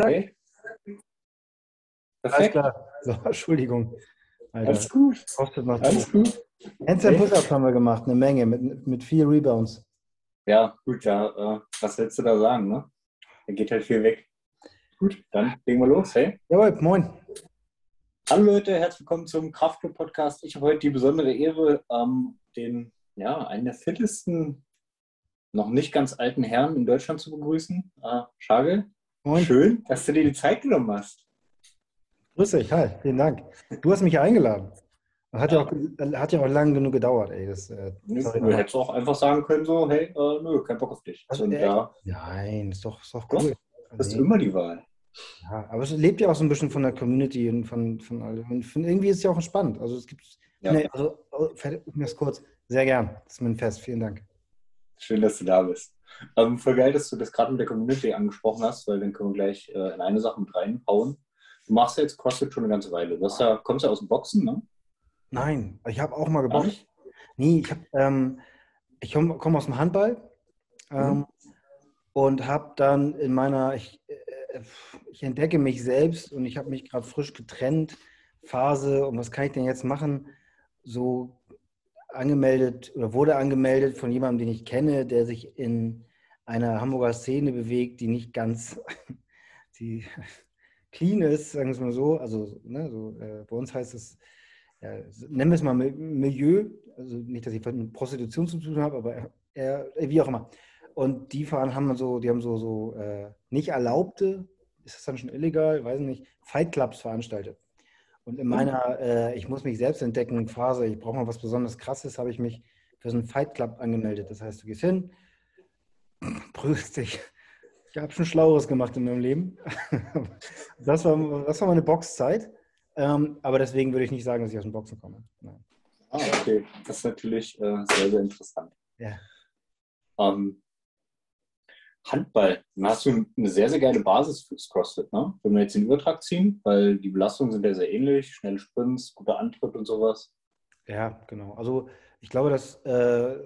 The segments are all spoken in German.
Okay. Alles Perfekt. klar. So, Entschuldigung. Alter, Alles gut. kostet noch Alles gut. Handstand Okay. Push-Ups haben wir gemacht, eine Menge, mit, mit vier Rebounds. Ja, gut, ja. Äh, was willst du da sagen, ne? Da geht halt viel weg. Gut, dann legen wir los, hey? Jawohl, moin. Hallo Leute, herzlich willkommen zum Kraftclub Podcast. Ich habe heute die besondere Ehre, ähm, den, ja, einen der fittesten, noch nicht ganz alten Herrn in Deutschland zu begrüßen. Äh, Schagel, Moin. schön, dass du dir die Zeit genommen hast. Grüß dich, hi, vielen Dank. Du hast mich eingeladen. Hat ja auch, hat ja auch lang genug gedauert, ey. Das, äh, Nö, Du hättest auch einfach sagen können, so, hey, äh, nö, kein Bock auf dich. Also, Und echt? ja, Nein, ist doch, ist doch Doch, cool. das ist immer die Wahl. Ja, aber es lebt ja auch so ein bisschen von der Community und von, von allem. Und von, irgendwie ist es ja auch entspannt. Also es gibt, Ja. nee, also, oh, fertig, um das kurz, sehr gern. Das ist mir ein Fest, vielen Dank. Schön, dass du da bist. Ähm, voll geil, dass du das gerade mit der Community angesprochen hast, weil dann können wir gleich äh, in eine Sache mit reinhauen. Du machst ja jetzt CrossFit schon eine ganze Weile. Du ja, kommst ja aus dem Boxen, ne? Nein, ich habe auch mal geboxt. Nee, ich, hab, ähm, ich komme komm aus dem Handball ähm, Mhm. und habe dann in meiner, ich, äh, ich entdecke mich selbst und ich habe mich gerade frisch getrennt, Phase und was kann ich denn jetzt machen? So angemeldet oder wurde angemeldet von jemandem, den ich kenne, der sich in einer Hamburger Szene bewegt, die nicht ganz die clean ist, sagen wir es mal so. Also ne, so, äh, bei uns heißt es, ja, nennen wir es mal Mi- Milieu, also nicht, dass ich mit Prostitution zu tun habe, aber äh, wie auch immer. Und die fahren haben so, die haben so, so äh, nicht erlaubte, ist das dann schon illegal, weiß ich nicht, Fight Clubs veranstaltet. Und in meiner äh, Ich muss mich selbst entdecken Phase, ich brauche mal was besonders krasses, habe ich mich für so einen Fight Club angemeldet. Das heißt, du gehst hin, prüfst dich. Ich habe schon Schlaueres gemacht in meinem Leben. Das war, das war meine Boxzeit. Ähm, aber deswegen würde ich nicht sagen, dass ich aus dem Boxen komme. Nein. Ah, okay. Das ist natürlich äh, sehr, sehr interessant. Ja. Ähm, Handball. Dann hast du eine sehr, sehr geile Basis fürs CrossFit, ne? Wenn wir jetzt den Übertrag ziehen, weil die Belastungen sind ja sehr ähnlich, schnelle Sprints, guter Antritt und sowas. Ja, genau. Also ich glaube, dass äh,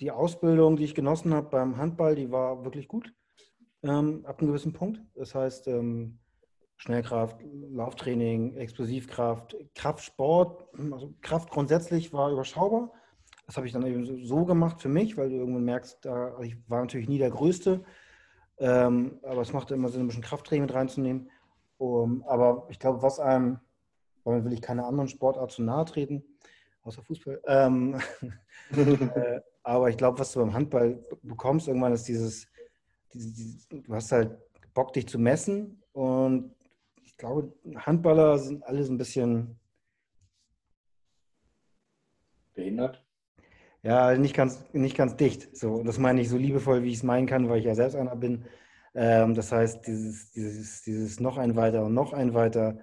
die Ausbildung, die ich genossen habe beim Handball, die war wirklich gut ähm, ab einem gewissen Punkt. Das heißt, ähm, Schnellkraft, Lauftraining, Explosivkraft, Kraftsport, also Kraft grundsätzlich war überschaubar. Das habe ich dann eben so- gemacht für mich, weil du irgendwann merkst, da, also ich war natürlich nie der Größte, ähm, aber es machte immer Sinn, ein bisschen Krafttraining mit reinzunehmen. Um, aber ich glaube, was einem, damit will ich keine anderen Sportart zu nahe treten, außer Fußball. Ähm, äh, aber ich glaube, was du beim Handball bekommst, irgendwann ist dieses, dieses, dieses, du hast halt Bock, dich zu messen. Und ich glaube, Handballer sind alle so ein bisschen, Behindert? Ja, nicht ganz, nicht ganz dicht. So, und das meine ich so liebevoll, wie ich es meinen kann, weil ich ja selbst einer bin. Ähm, das heißt, dieses, dieses, dieses noch ein weiter und noch ein weiter.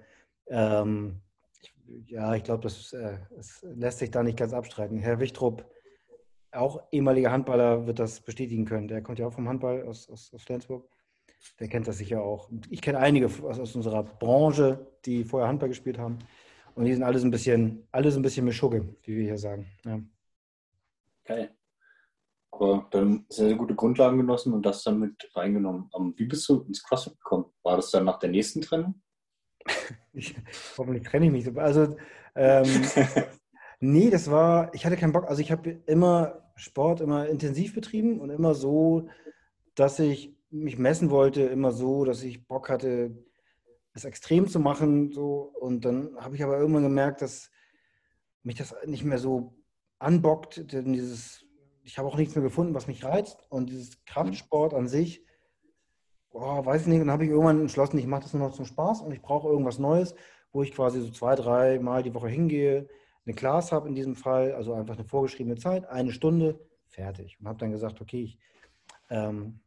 Ähm, ich, ja, ich glaube, das äh, es lässt sich da nicht ganz abstreiten. Herr Wichtrup, auch ehemaliger Handballer, wird das bestätigen können. Der kommt ja auch vom Handball aus, aus, aus Flensburg. Der kennt das sicher auch. Ich kenne einige aus, aus unserer Branche, die vorher Handball gespielt haben. Und die sind alles ein bisschen, alles ein bisschen Mischugge, wie wir hier sagen. Ja. Geil. Aber dann sehr, sehr gute Grundlagen genossen und das dann mit reingenommen. Ähm, wie bist du ins CrossFit gekommen? War das dann nach der nächsten Trennung? Ich, hoffentlich trenne ich mich so. Also, ähm, nee, das war, ich hatte keinen Bock. Also, ich habe immer Sport immer intensiv betrieben und immer so, dass ich mich messen wollte, immer so, dass ich Bock hatte, es extrem zu machen. So. Und dann habe ich aber irgendwann gemerkt, dass mich das nicht mehr so anbockt. Denn dieses, ich habe auch nichts mehr gefunden, was mich reizt. Und dieses Kraftsport an sich, boah, weiß ich nicht. Und dann habe ich irgendwann entschlossen, ich mache das nur noch zum Spaß und ich brauche irgendwas Neues, wo ich quasi so zwei, drei Mal die Woche hingehe, eine Class habe in diesem Fall, also einfach eine vorgeschriebene Zeit, eine Stunde, fertig. Und habe dann gesagt, okay, ich ähm,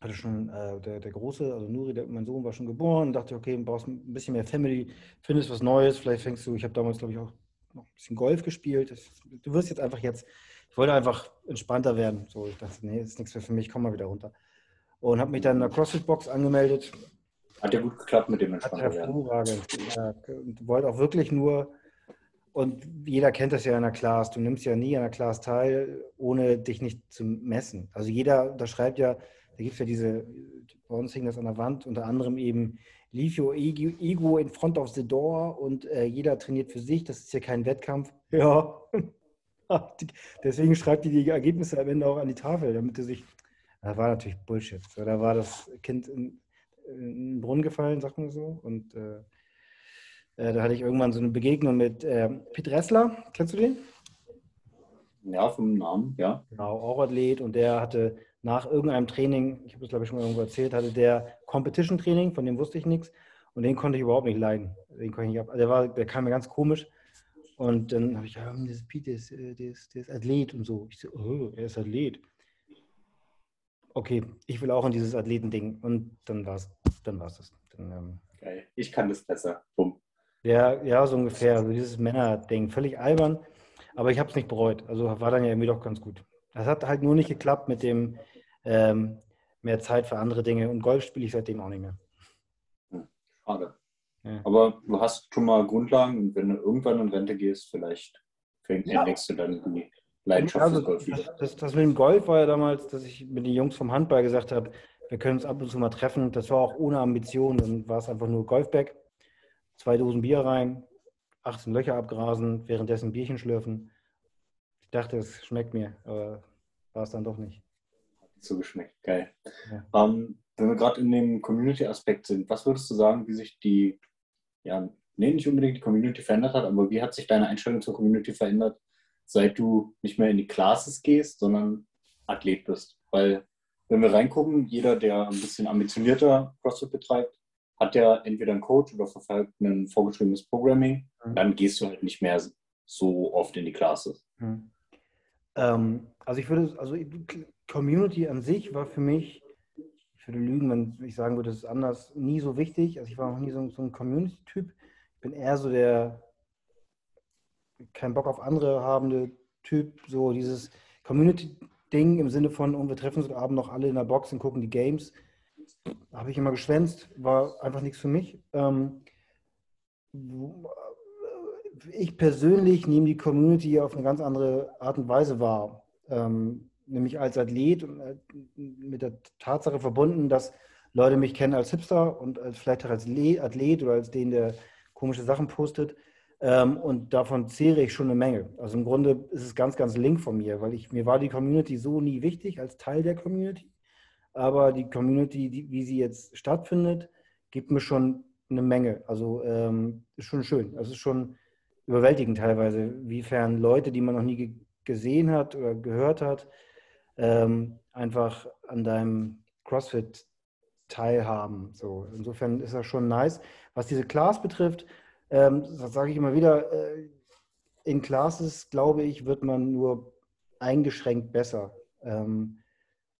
hatte schon äh, der, der Große, also Nuri, der, mein Sohn war schon geboren, dachte, okay, du brauchst ein bisschen mehr Family, findest was Neues, vielleicht fängst du, ich habe damals, glaube ich, auch noch ein bisschen Golf gespielt. Das, du wirst jetzt einfach jetzt, ich wollte einfach entspannter werden. So, ich dachte, nee, ist nichts mehr für mich, komm mal wieder runter. Und habe mich dann in der CrossFit-Box angemeldet. Hat ja gut geklappt mit dem Hat entspannter hervorragend. Ja, und wollte auch wirklich nur, und jeder kennt das ja in der Class, du nimmst ja nie an der Class teil, ohne dich nicht zu messen. Also jeder unterschreibt ja, da gibt es ja diese bei uns hing das an der Wand, unter anderem eben Leave your ego in front of the door und äh, jeder trainiert für sich, das ist ja kein Wettkampf. Ja, deswegen schreibt die die Ergebnisse am Ende auch an die Tafel, damit du sich, das war natürlich Bullshit. Da war das Kind in, in den Brunnen gefallen, sagt man so, und äh, äh, da hatte ich irgendwann so eine Begegnung mit äh, Pete Ressler, kennst du den? Ja, vom Namen, ja. Genau, auch Athlet und der hatte nach irgendeinem Training, ich habe das glaube ich schon mal irgendwo erzählt, hatte der Competition Training, von dem wusste ich nichts und den konnte ich überhaupt nicht leiden. Den konnte ich nicht ab. Der, war, der kam mir ganz komisch und dann habe ich, ja, das ist Pete, der ist, der, ist, der ist Athlet und so. Ich so, oh, er ist Athlet. Okay, ich will auch in dieses Athletending und dann war es dann war's das. Dann, ähm, Geil, ich kann das besser. Bumm. Ja, ja, so ungefähr. Also dieses Männer-Ding, völlig albern. Aber ich habe es nicht bereut. Also war dann ja irgendwie doch ganz gut. Das hat halt nur nicht geklappt mit dem ähm, mehr Zeit für andere Dinge. Und Golf spiele ich seitdem auch nicht mehr. Hm, schade. Ja. Aber du hast schon mal Grundlagen und wenn du irgendwann in Rente gehst, vielleicht fängt ja. entdeckst du dann die Leidenschaft also, Golf wieder. Das, das, das, mit dem Golf war ja damals, dass ich mit den Jungs vom Handball gesagt habe, wir können uns ab und zu mal treffen. Das war auch ohne Ambition. Dann war es einfach nur Golfback, zwei Dosen Bier rein, 18 Löcher abgrasen, währenddessen Bierchen schlürfen. Ich dachte, es schmeckt mir, aber war es dann doch nicht. Hat so geschmeckt, geil. Ja. Ähm, wenn wir gerade in dem Community-Aspekt sind, was würdest du sagen, wie sich die, ja, nee, nicht unbedingt die Community verändert hat, aber wie hat sich deine Einstellung zur Community verändert, seit du nicht mehr in die Classes gehst, sondern Athlet bist? Weil, wenn wir reingucken, jeder, der ein bisschen ambitionierter CrossFit betreibt, hat ja entweder einen Coach oder verfolgt ein vorgeschriebenes Programming, mhm. dann gehst du halt nicht mehr so oft in die Classes. Mhm. Ähm, also ich würde, also Community an sich war für mich, ich würde lügen, wenn ich sagen würde, es ist anders, nie so wichtig. Also ich war noch nie so, so ein Community-Typ. Ich bin eher so der kein Bock auf andere habende Typ, so dieses Community-Ding im Sinne von, und wir treffen uns heute Abend noch alle in der Box und gucken die Games habe ich immer geschwänzt, war einfach nichts für mich. Ähm, ich persönlich nehme die Community auf eine ganz andere Art und Weise wahr. Ähm, nämlich als Athlet und äh, mit der Tatsache verbunden, dass Leute mich kennen als Hipster und als, vielleicht auch als Athlet oder als den, der komische Sachen postet. Ähm, und davon zehre ich schon eine Menge. Also im Grunde ist es ganz, ganz link von mir, weil ich, mir war die Community so nie wichtig als Teil der Community aber die Community, die, wie sie jetzt stattfindet, gibt mir schon eine Menge. Also ähm, ist schon schön. Also ist schon überwältigend teilweise, wiefern Leute, die man noch nie gesehen hat oder gehört hat, ähm, einfach an deinem CrossFit teilhaben. So, insofern ist das schon nice. Was diese Class betrifft, ähm, das sage ich immer wieder, äh, in Classes, glaube ich, wird man nur eingeschränkt besser. Ähm,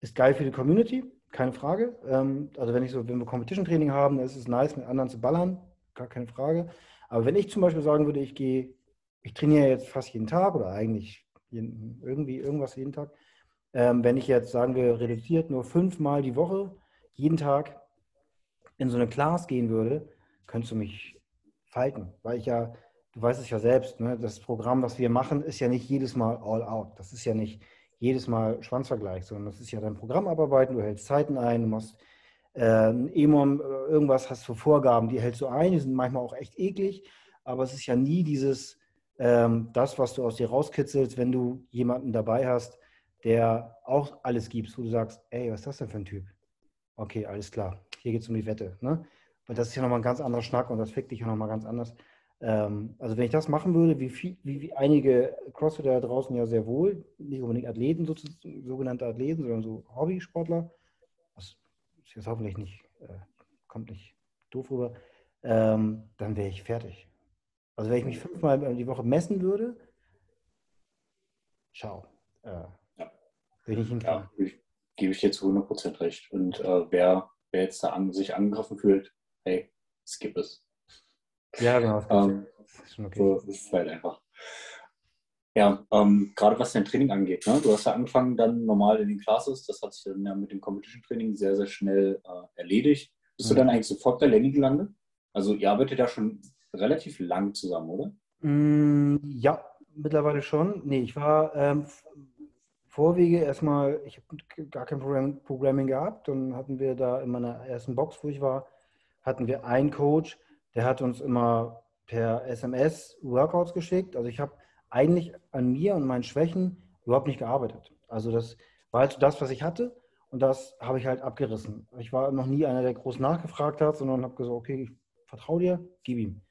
ist geil für die Community, keine Frage. Ähm, also wenn ich so, wenn wir Competition Training haben, ist es nice, mit anderen zu ballern, gar keine Frage. Aber wenn ich zum Beispiel sagen würde, ich gehe, ich trainiere jetzt fast jeden Tag oder eigentlich jeden, irgendwie irgendwas jeden Tag. Ähm, wenn ich jetzt sagen wir reduziert nur fünfmal die Woche, jeden Tag in so eine Class gehen würde, könntest du mich falten, weil ich ja, du weißt es ja selbst, ne, das Programm, was wir machen, ist ja nicht jedes Mal all out. Das ist ja nicht, jedes Mal Schwanzvergleich, sondern das ist ja dein Programm abarbeiten, du hältst Zeiten ein, du machst äh, ein EMOM, äh, irgendwas hast du Vorgaben, die hältst du ein, die sind manchmal auch echt eklig, aber es ist ja nie dieses, ähm, das, was du aus dir rauskitzelst, wenn du jemanden dabei hast, der auch alles gibt, wo du sagst, ey, was ist das denn für ein Typ? Okay, alles klar, hier geht es um die Wette. Ne? Weil das ist ja nochmal ein ganz anderer Schnack und das fickt dich ja nochmal ganz anders. Ähm, also wenn ich das machen würde, wie, viel, wie, wie einige Crossfitter da draußen ja sehr wohl, nicht unbedingt Athleten, sogenannte Athleten, sondern so Hobbysportler, das ist jetzt hoffentlich nicht, äh, kommt nicht doof rüber, ähm, dann wäre ich fertig. Also wenn ich mich fünfmal die Woche messen würde, schau. Äh, Bin ich ja, gebe ich dir zu 100% recht. Und äh, wer, wer jetzt da an, sich angegriffen fühlt, hey, skip es. Ja, genau. Ähm, ist okay. So ist es halt einfach. Ja, ähm, gerade was dein Training angeht. Ne? Du hast ja angefangen dann normal in den Classes. Das hat sich dann ja mit dem Competition Training sehr, sehr schnell äh, erledigt. Bist mhm. du dann eigentlich sofort bei Lenny gelandet? Also ihr arbeitet ja schon relativ lang zusammen, oder? Mm, ja, mittlerweile schon. Nee, ich war ähm, Vorwege erstmal, ich habe gar kein Programm, Programming gehabt. Dann hatten wir da in meiner ersten Box, wo ich war, hatten wir einen Coach, der hat uns immer per SMS Workouts geschickt. Also ich habe eigentlich an mir und meinen Schwächen überhaupt nicht gearbeitet. Also das war halt das, was ich hatte und das habe ich halt abgerissen. Ich war noch nie einer, der groß nachgefragt hat, sondern habe gesagt, okay, ich vertraue dir, gib ihm.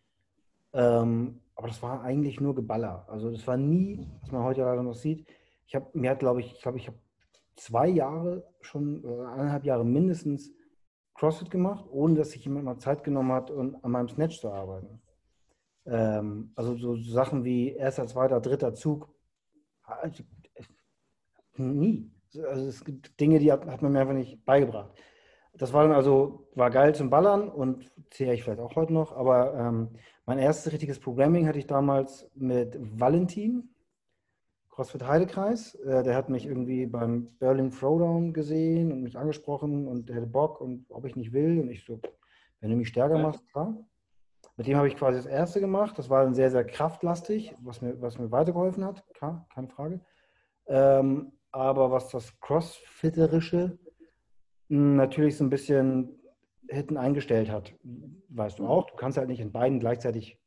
Ähm, aber das war eigentlich nur Geballer. Also das war nie, was man heute leider noch sieht. Ich habe, mir glaube ich, ich glaube, ich habe zwei Jahre schon, äh, eineinhalb Jahre mindestens CrossFit gemacht, ohne dass sich jemand mal Zeit genommen hat, um an meinem Snatch zu arbeiten. Ähm, also so Sachen wie erster, zweiter, dritter Zug. Also, nie. Also es gibt Dinge, die hat, hat, man mir einfach nicht beigebracht. Das war dann also, war geil zum Ballern und zähle ich vielleicht auch heute noch, aber ähm, mein erstes richtiges Programming hatte ich damals mit Valentin, CrossFit Heidekreis. Äh, der hat mich irgendwie beim Berlin Throwdown gesehen und mich angesprochen und der hätte Bock und ob ich nicht will. Und ich so, wenn du mich stärker machst, klar. Mit dem habe ich quasi das erste gemacht. Das war dann sehr, sehr kraftlastig, was mir, was mir weitergeholfen hat. Klar, keine Frage. Ähm, aber was das Crossfitterische hm, natürlich so ein bisschen hinten eingestellt hat, weißt du auch. Du kannst halt nicht in beiden gleichzeitig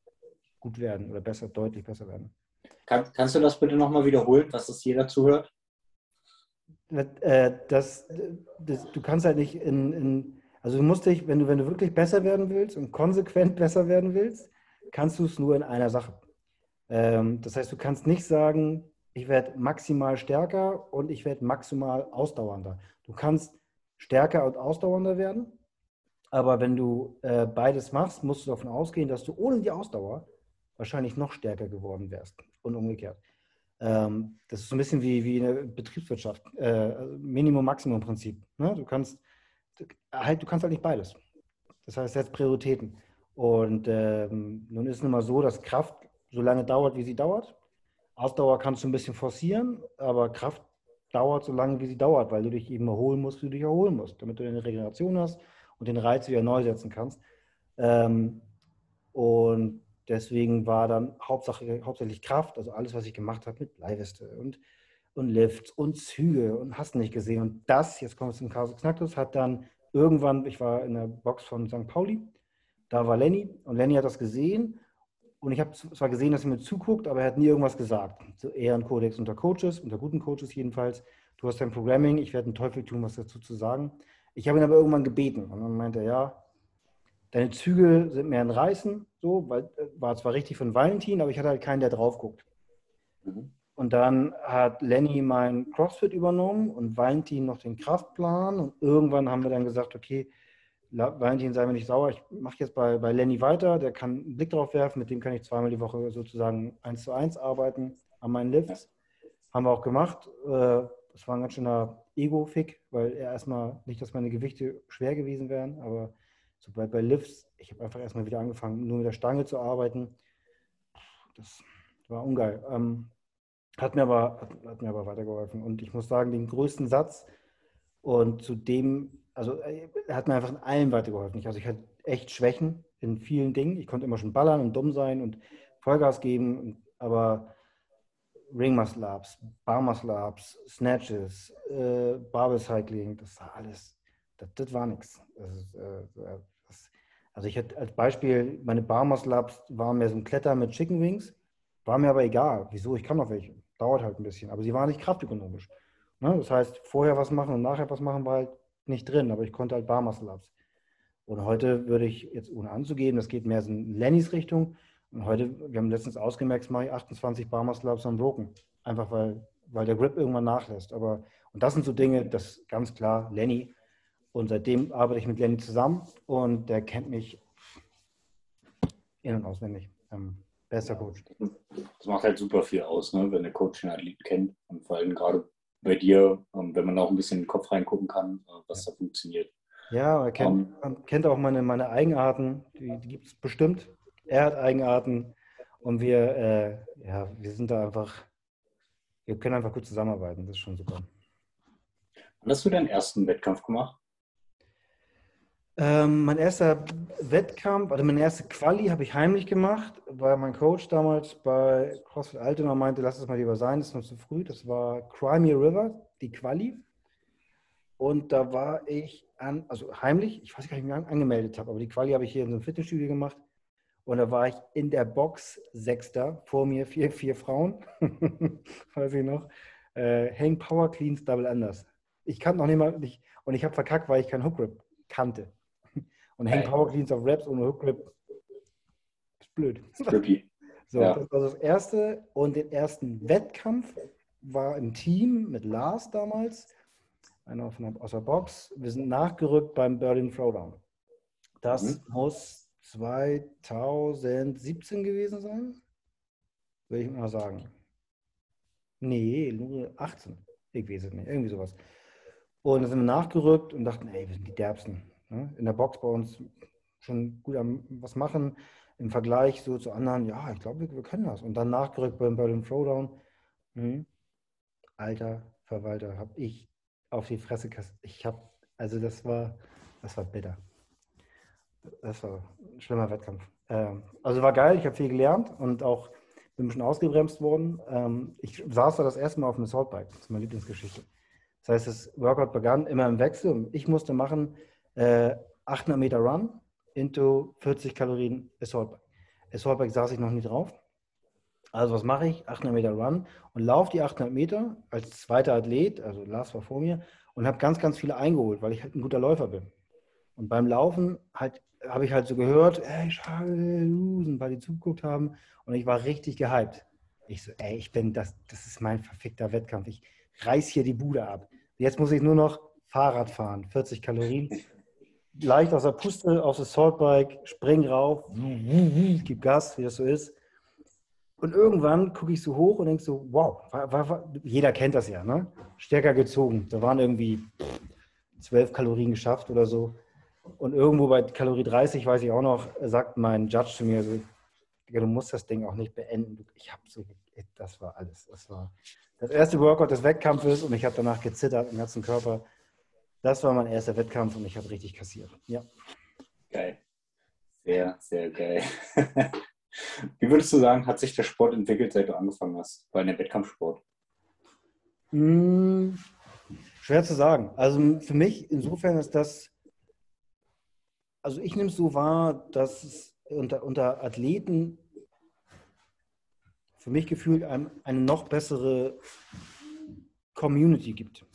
gut werden oder besser, deutlich besser werden. Kann, kannst du das bitte nochmal wiederholen, dass das jeder zuhört? Äh, das, das, du kannst halt nicht in, in, also du musst dich, wenn du, wenn du wirklich besser werden willst und konsequent besser werden willst, kannst du es nur in einer Sache. Ähm, das heißt, du kannst nicht sagen, ich werde maximal stärker und ich werde maximal ausdauernder. Du kannst stärker und ausdauernder werden, aber wenn du äh, beides machst, musst du davon ausgehen, dass du ohne die Ausdauer wahrscheinlich noch stärker geworden wärst und umgekehrt. Ähm, das ist so ein bisschen wie, wie in Betriebswirtschaft, äh, Minimum-Maximum-Prinzip. Ne? Du, kannst, halt, du kannst halt nicht beides. Das heißt, setzt Prioritäten. Und ähm, nun ist es nun mal so, dass Kraft so lange dauert, wie sie dauert. Ausdauer kannst du ein bisschen forcieren, aber Kraft dauert so lange, wie sie dauert, weil du dich eben erholen musst, wie du dich erholen musst, damit du eine Regeneration hast und den Reiz wieder neu setzen kannst. Ähm, und Deswegen war dann Hauptsache, hauptsächlich Kraft, also alles, was ich gemacht habe mit Leihweste und, und Lifts und Züge und hast nicht gesehen. Und das, jetzt kommen wir zum Kasus Knacktus, hat dann irgendwann, ich war in der Box von St. Pauli, da war Lenny und Lenny hat das gesehen und ich habe zwar gesehen, dass er mir zuguckt, aber er hat nie irgendwas gesagt. So Ehrenkodex unter Coaches, unter guten Coaches jedenfalls. Du hast dein Programming, ich werde einen Teufel tun, was dazu zu sagen. Ich habe ihn aber irgendwann gebeten und dann meinte er, ja, Deine Züge sind mehr ein Reißen, so, weil, äh, war zwar richtig von Valentin, aber ich hatte halt keinen, der drauf guckt. Mhm. Und dann hat Lenny mein CrossFit übernommen und Valentin noch den Kraftplan. Und irgendwann haben wir dann gesagt, okay, Valentin sei mir nicht sauer, ich mache jetzt bei, bei Lenny weiter, der kann einen Blick drauf werfen, mit dem kann ich zweimal die Woche sozusagen eins zu eins arbeiten an meinen Lifts. Haben wir auch gemacht. Äh, das war ein ganz schöner Ego-Fick, weil er erstmal nicht, dass meine Gewichte schwer gewesen wären, aber so bei, bei Lifts, ich habe einfach erstmal wieder angefangen, nur mit der Stange zu arbeiten. Das war ungeil. Ähm, hat, mir aber, hat, hat, mir aber weitergeholfen. Und ich muss sagen, den größten Satz und zu dem, also er hat mir einfach in allem weitergeholfen. Also ich hatte echt Schwächen in vielen Dingen. Ich konnte immer schon ballern und dumm sein und Vollgas geben, aber Ring Muscle Ups, Bar Muscle Ups, Snatches, äh, Barbell Cycling, das war alles das, das war nichts. Äh, also ich hätte als Beispiel, meine Barmas Labs waren mehr so ein Kletter mit Chicken Wings, war mir aber egal. Wieso? Ich kann noch welche. Dauert halt ein bisschen. Aber sie waren nicht kraftökonomisch. Ne? Das heißt, vorher was machen und nachher was machen war halt nicht drin, aber ich konnte halt Barmas Labs. Und heute würde ich jetzt ohne anzugeben, das geht mehr so in Lennys Richtung. Und heute, wir haben letztens ausgemerkt, mache ich 28 Barmas Labs am Broken. Einfach weil, weil der Grip irgendwann nachlässt. Aber, und das sind so Dinge, das ganz klar, Lenny, und seitdem arbeite ich mit Lenny zusammen und der kennt mich in- und auswendig. Ähm, bester Coach. Das macht halt super viel aus, ne? wenn der Coach den Athlet kennt. Und vor allem gerade bei dir, ähm, wenn man auch ein bisschen in den Kopf reingucken kann, äh, was da funktioniert. Ja, er kennt, um, kennt auch meine, meine Eigenarten, die, die gibt es bestimmt. Er hat Eigenarten und wir, äh, ja, wir sind da einfach, wir können einfach gut zusammenarbeiten. Das ist schon super. Wann hast du deinen ersten Wettkampf gemacht? Ähm, mein erster Wettkampf, also meine erste Quali habe ich heimlich gemacht, weil mein Coach damals bei CrossFit Altona meinte, lass es mal lieber sein, das ist noch zu früh. Das war Crimea River, die Quali. Und da war ich an, also heimlich, ich weiß gar nicht, wie ich mich angemeldet habe, aber die Quali habe ich hier in so einem Fitnessstudio gemacht. Und da war ich in der Box Sechster, vor mir vier, vier Frauen, weiß ich noch. Äh, Hang Power Cleans Double Anders. Ich kannte noch niemand, nicht, und ich habe verkackt, weil ich keinen Hook Grip kannte. Und Hang Power Cleans auf Raps ohne Hook Grip ist blöd. Trippy. So, ja. das war das erste. Und den ersten Wettkampf war im Team mit Lars damals, einer aus der Box. Wir sind nachgerückt beim Berlin Throwdown. Das mhm. muss 2017 gewesen sein, würde ich mal sagen. Nee, nur 18. Ich weiß es nicht, irgendwie sowas. Und dann sind wir nachgerückt und dachten, ey, wir sind die Derbsten. Ne? In der Box bei uns schon gut am was machen. Im Vergleich so zu anderen, ja, ich glaube, wir, wir, können das. Und dann nachgerückt beim Berlin Throwdown. Hm. Alter Verwalter, habe ich auf die Fresse kassiert. Ich habe, also das war, das war bitter das war ein schlimmer Wettkampf. Ähm, also war geil, ich habe viel gelernt und auch bin ein bisschen ausgebremst worden. Ähm, ich saß da das erste Mal auf einem Assaultbike, das ist meine Lieblingsgeschichte. Das heißt, das Workout begann immer im Wechsel und ich musste machen äh, 800 Meter Run into 40 Kalorien Assaultbike. Assaultbike saß ich noch nie drauf. Also was mache ich? 800 Meter Run und laufe die 800 Meter als zweiter Athlet, also Lars war vor mir, und habe ganz, ganz viele eingeholt, weil ich halt ein guter Läufer bin. Und beim Laufen halt habe ich halt so gehört, ey, Schalusen, weil die zugeguckt haben. Und ich war richtig gehypt. Ich so, ey, ich bin, das, das ist mein verfickter Wettkampf. Ich reiß hier die Bude ab. Jetzt muss ich nur noch Fahrrad fahren, 40 Kalorien. Leicht aus der Puste, auf das Saltbike, spring rauf, gib Gas, wie das so ist. Und irgendwann gucke ich so hoch und denke so, wow, war, war, war, jeder kennt das ja, ne? Stärker gezogen. Da waren irgendwie 12 Kalorien geschafft oder so. Und irgendwo bei Kalorie 30, weiß ich auch noch, sagt mein Judge zu mir so, du musst das Ding auch nicht beenden. Ich habe so, das war alles. Das war das erste Workout des Wettkampfes und ich habe danach gezittert im ganzen Körper. Das war mein erster Wettkampf und ich habe richtig kassiert. Ja. Geil. Sehr, sehr geil. Wie würdest du sagen, hat sich der Sport entwickelt, seit du angefangen hast, bei einem Wettkampfsport? Hm, schwer zu sagen. Also für mich insofern ist das also ich nehme es so wahr, dass es unter, unter Athleten für mich gefühlt ein, eine noch bessere Community gibt.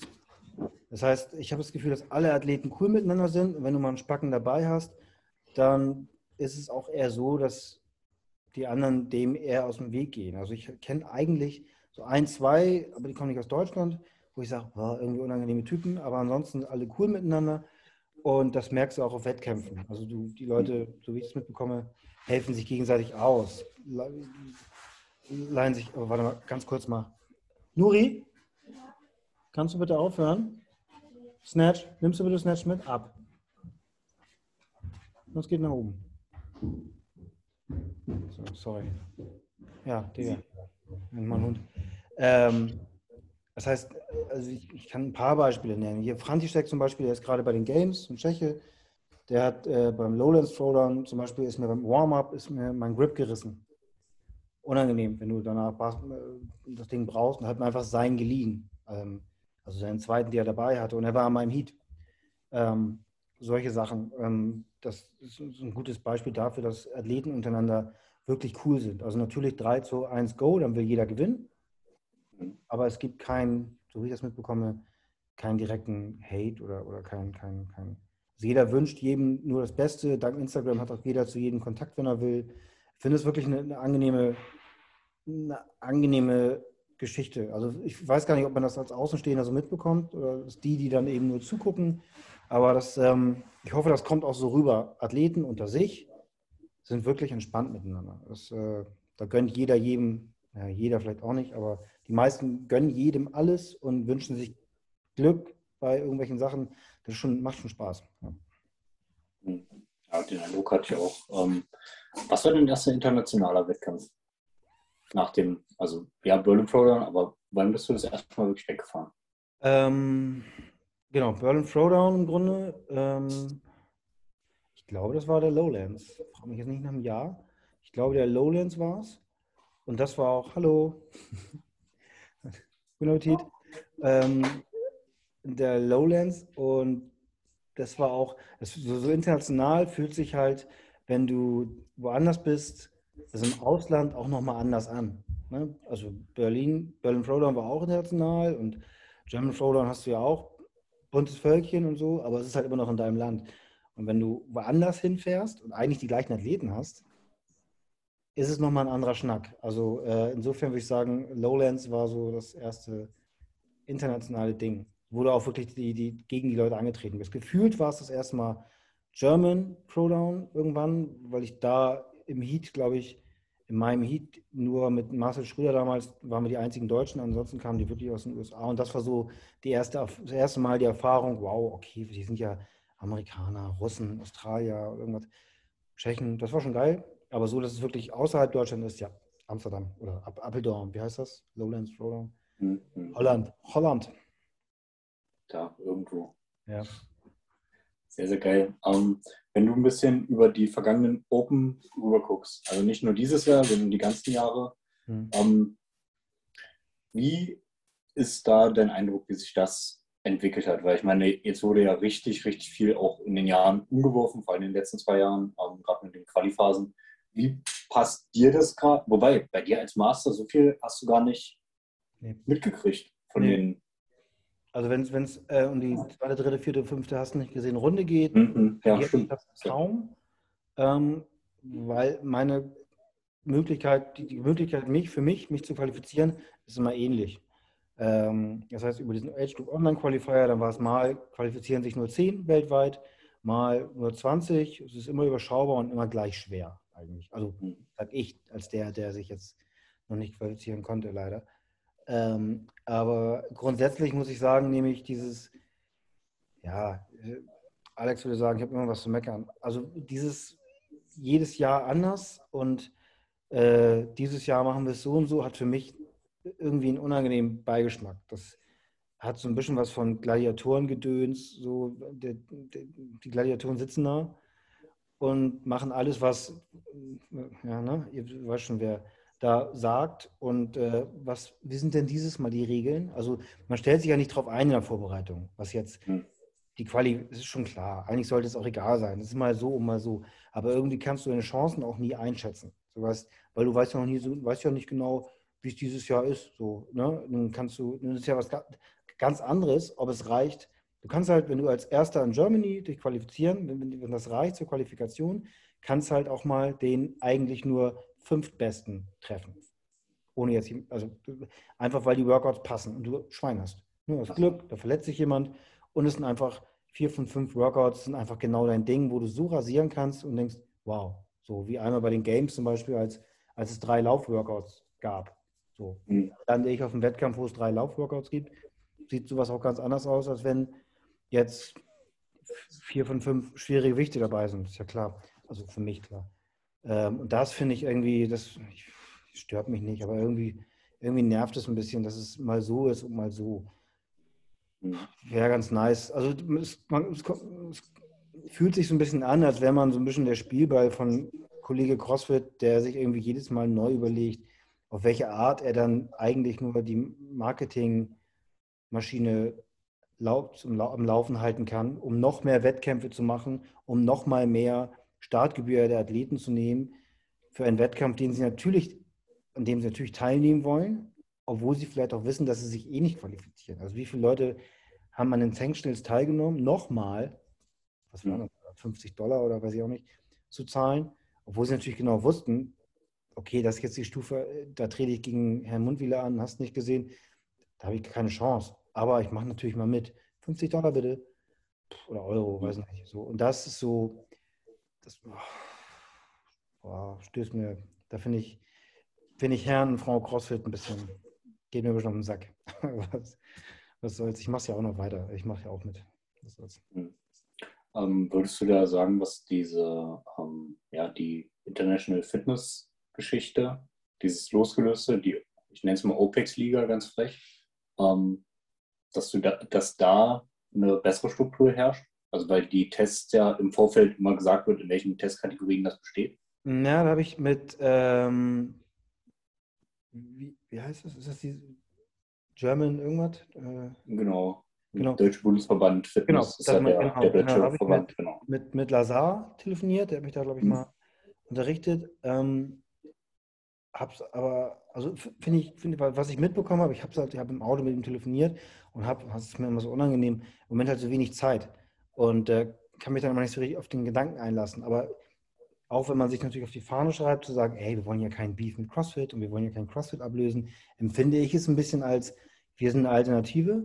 Das heißt, ich habe das Gefühl, dass alle Athleten cool miteinander sind. Und wenn du mal einen Spacken dabei hast, dann ist es auch eher so, dass die anderen dem eher aus dem Weg gehen. Also ich kenne eigentlich so ein, zwei, aber die kommen nicht aus Deutschland, wo ich sage, oh, irgendwie unangenehme Typen, aber ansonsten alle cool miteinander. Und das merkst du auch auf Wettkämpfen. Also du, die Leute, so wie ich es mitbekomme, helfen sich gegenseitig aus. Leihen sich, oh, warte mal, ganz kurz mal. Nuri, kannst du bitte aufhören? Snatch, nimmst du bitte Snatch mit? Ab. Das geht nach oben. So, sorry. Ja, Digga. Mein Hund. Ähm, das heißt, also ich, ich, kann ein paar Beispiele nennen. Hier František zum Beispiel, der ist gerade bei den Games in Tscheche. Der hat äh, beim Lowlands Throwdown zum Beispiel ist mir beim Warm-up mein Grip gerissen. Unangenehm, wenn du danach äh, das Ding brauchst und hat mir einfach sein geliehen. Ähm, also seinen zweiten, den er dabei hatte und er war an meinem Heat. Ähm, solche Sachen. Ähm, das ist ein gutes Beispiel dafür, dass Athleten untereinander wirklich cool sind. Also natürlich 3 zu 1 Go, dann will jeder gewinnen. Aber es gibt keinen, so wie ich das mitbekomme, keinen direkten Hate oder, oder kein, kein, kein. Also jeder wünscht jedem nur das Beste. Dank Instagram hat auch jeder zu jedem Kontakt, wenn er will. Ich finde es wirklich eine, eine, angenehme, eine angenehme Geschichte. Also ich weiß gar nicht, ob man das als Außenstehender so mitbekommt oder die, die dann eben nur zugucken. Aber das, ähm, ich hoffe, das kommt auch so rüber. Athleten unter sich sind wirklich entspannt miteinander. Das, äh, da gönnt jeder jedem, ja, jeder vielleicht auch nicht, aber die meisten gönnen jedem alles und wünschen sich Glück bei irgendwelchen Sachen. Das schon, macht schon Spaß. Ja. ja den Eindruck hatte ich auch. Ähm, was war denn der erste internationaler Wettkampf? Nach dem, also ja, Berlin Throwdown, aber wann bist du das erste Mal wirklich weggefahren? Ähm, genau, Berlin Throwdown im Grunde. Ähm, glaube, das war der Lowlands. Ich frage mich jetzt nicht nach einem Jahr. Ich glaube, der Lowlands war es. Und das war auch, hallo, guten Appetit, ähm, der Lowlands. Und das war auch, das, so, international fühlt sich halt, wenn du woanders bist, das im Ausland auch nochmal anders an. Ne? Also Berlin, Berlin Throwdown war auch international und German Throwdown hast du ja auch buntes Völkchen und so, aber es ist halt immer noch in deinem Land. Und wenn du woanders hinfährst und eigentlich die gleichen Athleten hast, ist es nochmal ein anderer Schnack. Also äh, insofern würde ich sagen, Lowlands war so das erste internationale Ding, wo du auch wirklich die, die, gegen die Leute angetreten bist. Gefühlt war es das erste Mal German Throwdown irgendwann, weil ich da im Heat, glaube ich, in meinem Heat nur mit Marcel Schröder damals waren wir die einzigen Deutschen, ansonsten kamen die wirklich aus den USA. Und das war so die erste, das erste Mal die Erfahrung, wow, okay, die sind ja Amerikaner, Russen, Australier, irgendwas, Tschechen, das war schon geil. Aber so, dass es wirklich außerhalb Deutschland ist, ja, Amsterdam oder Appeldorn, wie heißt das? Lowlands, Lowland? Mhm. Holland, Holland. Da, irgendwo. Ja. Sehr, sehr geil. Ähm, wenn du ein bisschen über die vergangenen Open rüber guckst, also nicht nur dieses Jahr, sondern die ganzen Jahre, mhm. ähm, wie ist da dein Eindruck, wie sich das entwickelt hat? Weil ich meine, jetzt wurde ja richtig, richtig viel auch in den Jahren umgeworfen, vor allem in den letzten zwei Jahren, ähm, gerade mit den Qualiphasen. Wie passt dir das gerade? Wobei, bei dir als Master, so viel hast du gar nicht nee. mitgekriegt von nee. den also wenn es äh, um die zweite, dritte, vierte, fünfte, hast du nicht gesehen, Runde geht, mhm, ja, stimmt. das kaum, ähm, weil meine Möglichkeit, die, die, Möglichkeit, mich für mich, mich zu qualifizieren, ist immer ähnlich. Ähm, das heißt, über diesen Age Group Online Qualifier, dann war es mal, qualifizieren sich nur 10 weltweit, mal nur 20. Es ist immer überschaubar und immer gleich schwer eigentlich. Also mhm. sag ich, als der, der sich jetzt noch nicht qualifizieren konnte, leider. Ähm, aber grundsätzlich muss ich sagen, nehme ich dieses, ja, Alex würde sagen, ich habe immer was zu meckern. Also dieses jedes Jahr anders und äh, dieses Jahr machen wir es so und so, hat für mich irgendwie einen unangenehmen Beigeschmack. Das hat so ein bisschen was von Gladiatorengedöns, so die, die Gladiatoren sitzen da und machen alles, was, ja, ne, ihr weißt schon, wer da sagt. Und äh, was, wie sind denn dieses Mal die Regeln? Also man stellt sich ja nicht drauf ein in der Vorbereitung, was jetzt hm. die Quali, ist schon klar. Eigentlich sollte es auch egal sein. Es ist mal so und mal so. Aber irgendwie kannst du deine Chancen auch nie einschätzen. So was, weil du weißt ja noch nie so, weißt ja nicht genau, wie es dieses Jahr ist. So, ne? Dann kannst du, das ist ja was ganz anderes, ob es reicht. Du kannst halt, wenn du als Erster in Germany dich qualifizieren, wenn, wenn das reicht zur Qualifikation, kannst halt auch mal den eigentlich nur fünftbesten treffen. Ohne jetzt, also einfach weil die Workouts passen und du Schwein hast. Nur das Glück, da verletzt sich jemand und es sind einfach vier von fünf Workouts, sind einfach genau dein Ding, wo du so rasieren kannst und denkst, wow, so wie einmal bei den Games zum Beispiel, als, als es drei Laufworkouts gab. So. Mhm. Dann ich auf dem Wettkampf, wo es drei Laufworkouts gibt, sieht sowas auch ganz anders aus, als wenn jetzt vier von fünf schwere Gewichte dabei sind. Ist ja klar. Also für mich klar. Ähm, und das finde ich irgendwie, das stört mich nicht, aber irgendwie, irgendwie nervt es ein bisschen, dass es mal so ist und mal so. Mhm. Wäre ganz nice. Also es, man, es, es, fühlt sich so ein bisschen an, als wäre man so ein bisschen der Spielball von Kollege CrossFit, der sich irgendwie jedes Mal neu überlegt, auf welche Art er dann eigentlich nur die Marketingmaschine am Laufen halten kann, um noch mehr Wettkämpfe zu machen, um noch mal mehr Startgebühr der Athleten zu nehmen für einen Wettkampf, den sie natürlich, an dem sie natürlich teilnehmen wollen, obwohl sie vielleicht auch wissen, dass sie sich eh nicht qualifizieren. Also wie viele Leute haben an den Tankstellen teilgenommen, nochmal, was waren das, 50 Dollar oder weiß ich auch nicht, zu zahlen, obwohl sie natürlich genau wussten, okay, das ist jetzt die Stufe, da trete ich gegen Herrn Mundwieler an, hast nicht gesehen, da habe ich keine Chance. Aber ich mache natürlich mal mit. 50 Dollar bitte. Oder Euro, weiß nicht. So. Und das ist so, das oh, stößt mir, da finde ich, finde ich Herrn und Frau CrossFit ein bisschen, geht mir bestimmt auf den Sack. was, was soll's? Ich mache es ja auch noch weiter. Ich mache ja auch mit. Was soll's? Hm. Ähm, würdest du da sagen, was diese, ähm, ja, die International Fitness Geschichte, dieses losgelöste, die, ich nenne es mal OPEX-Liga ganz frech, ähm, dass, du da, dass da eine bessere Struktur herrscht Also weil die Tests ja im Vorfeld immer gesagt wird, in welchen Testkategorien das besteht. Ja, da habe ich mit, ähm, wie, wie, heißt das? Ist das die German irgendwas? Äh, genau. Genau. Deutsche Bundesverband Fitness genau, ist ja der, genau, der deutsche genau, Verband. Mit, genau. mit, mit Lazar telefoniert, der hat mich da, glaube ich, mhm. mal unterrichtet. Ähm, hab's aber, also finde ich, find, was ich mitbekommen habe, ich habe halt, hab im Auto mit ihm telefoniert und habe, das ist mir immer so unangenehm, im Moment halt so wenig Zeit und äh, kann mich dann immer nicht so richtig auf den Gedanken einlassen. Aber auch wenn man sich natürlich auf die Fahne schreibt, zu sagen, ey, wir wollen ja keinen Beef mit CrossFit und wir wollen ja keinen CrossFit ablösen, empfinde ich es ein bisschen als, wir sind eine Alternative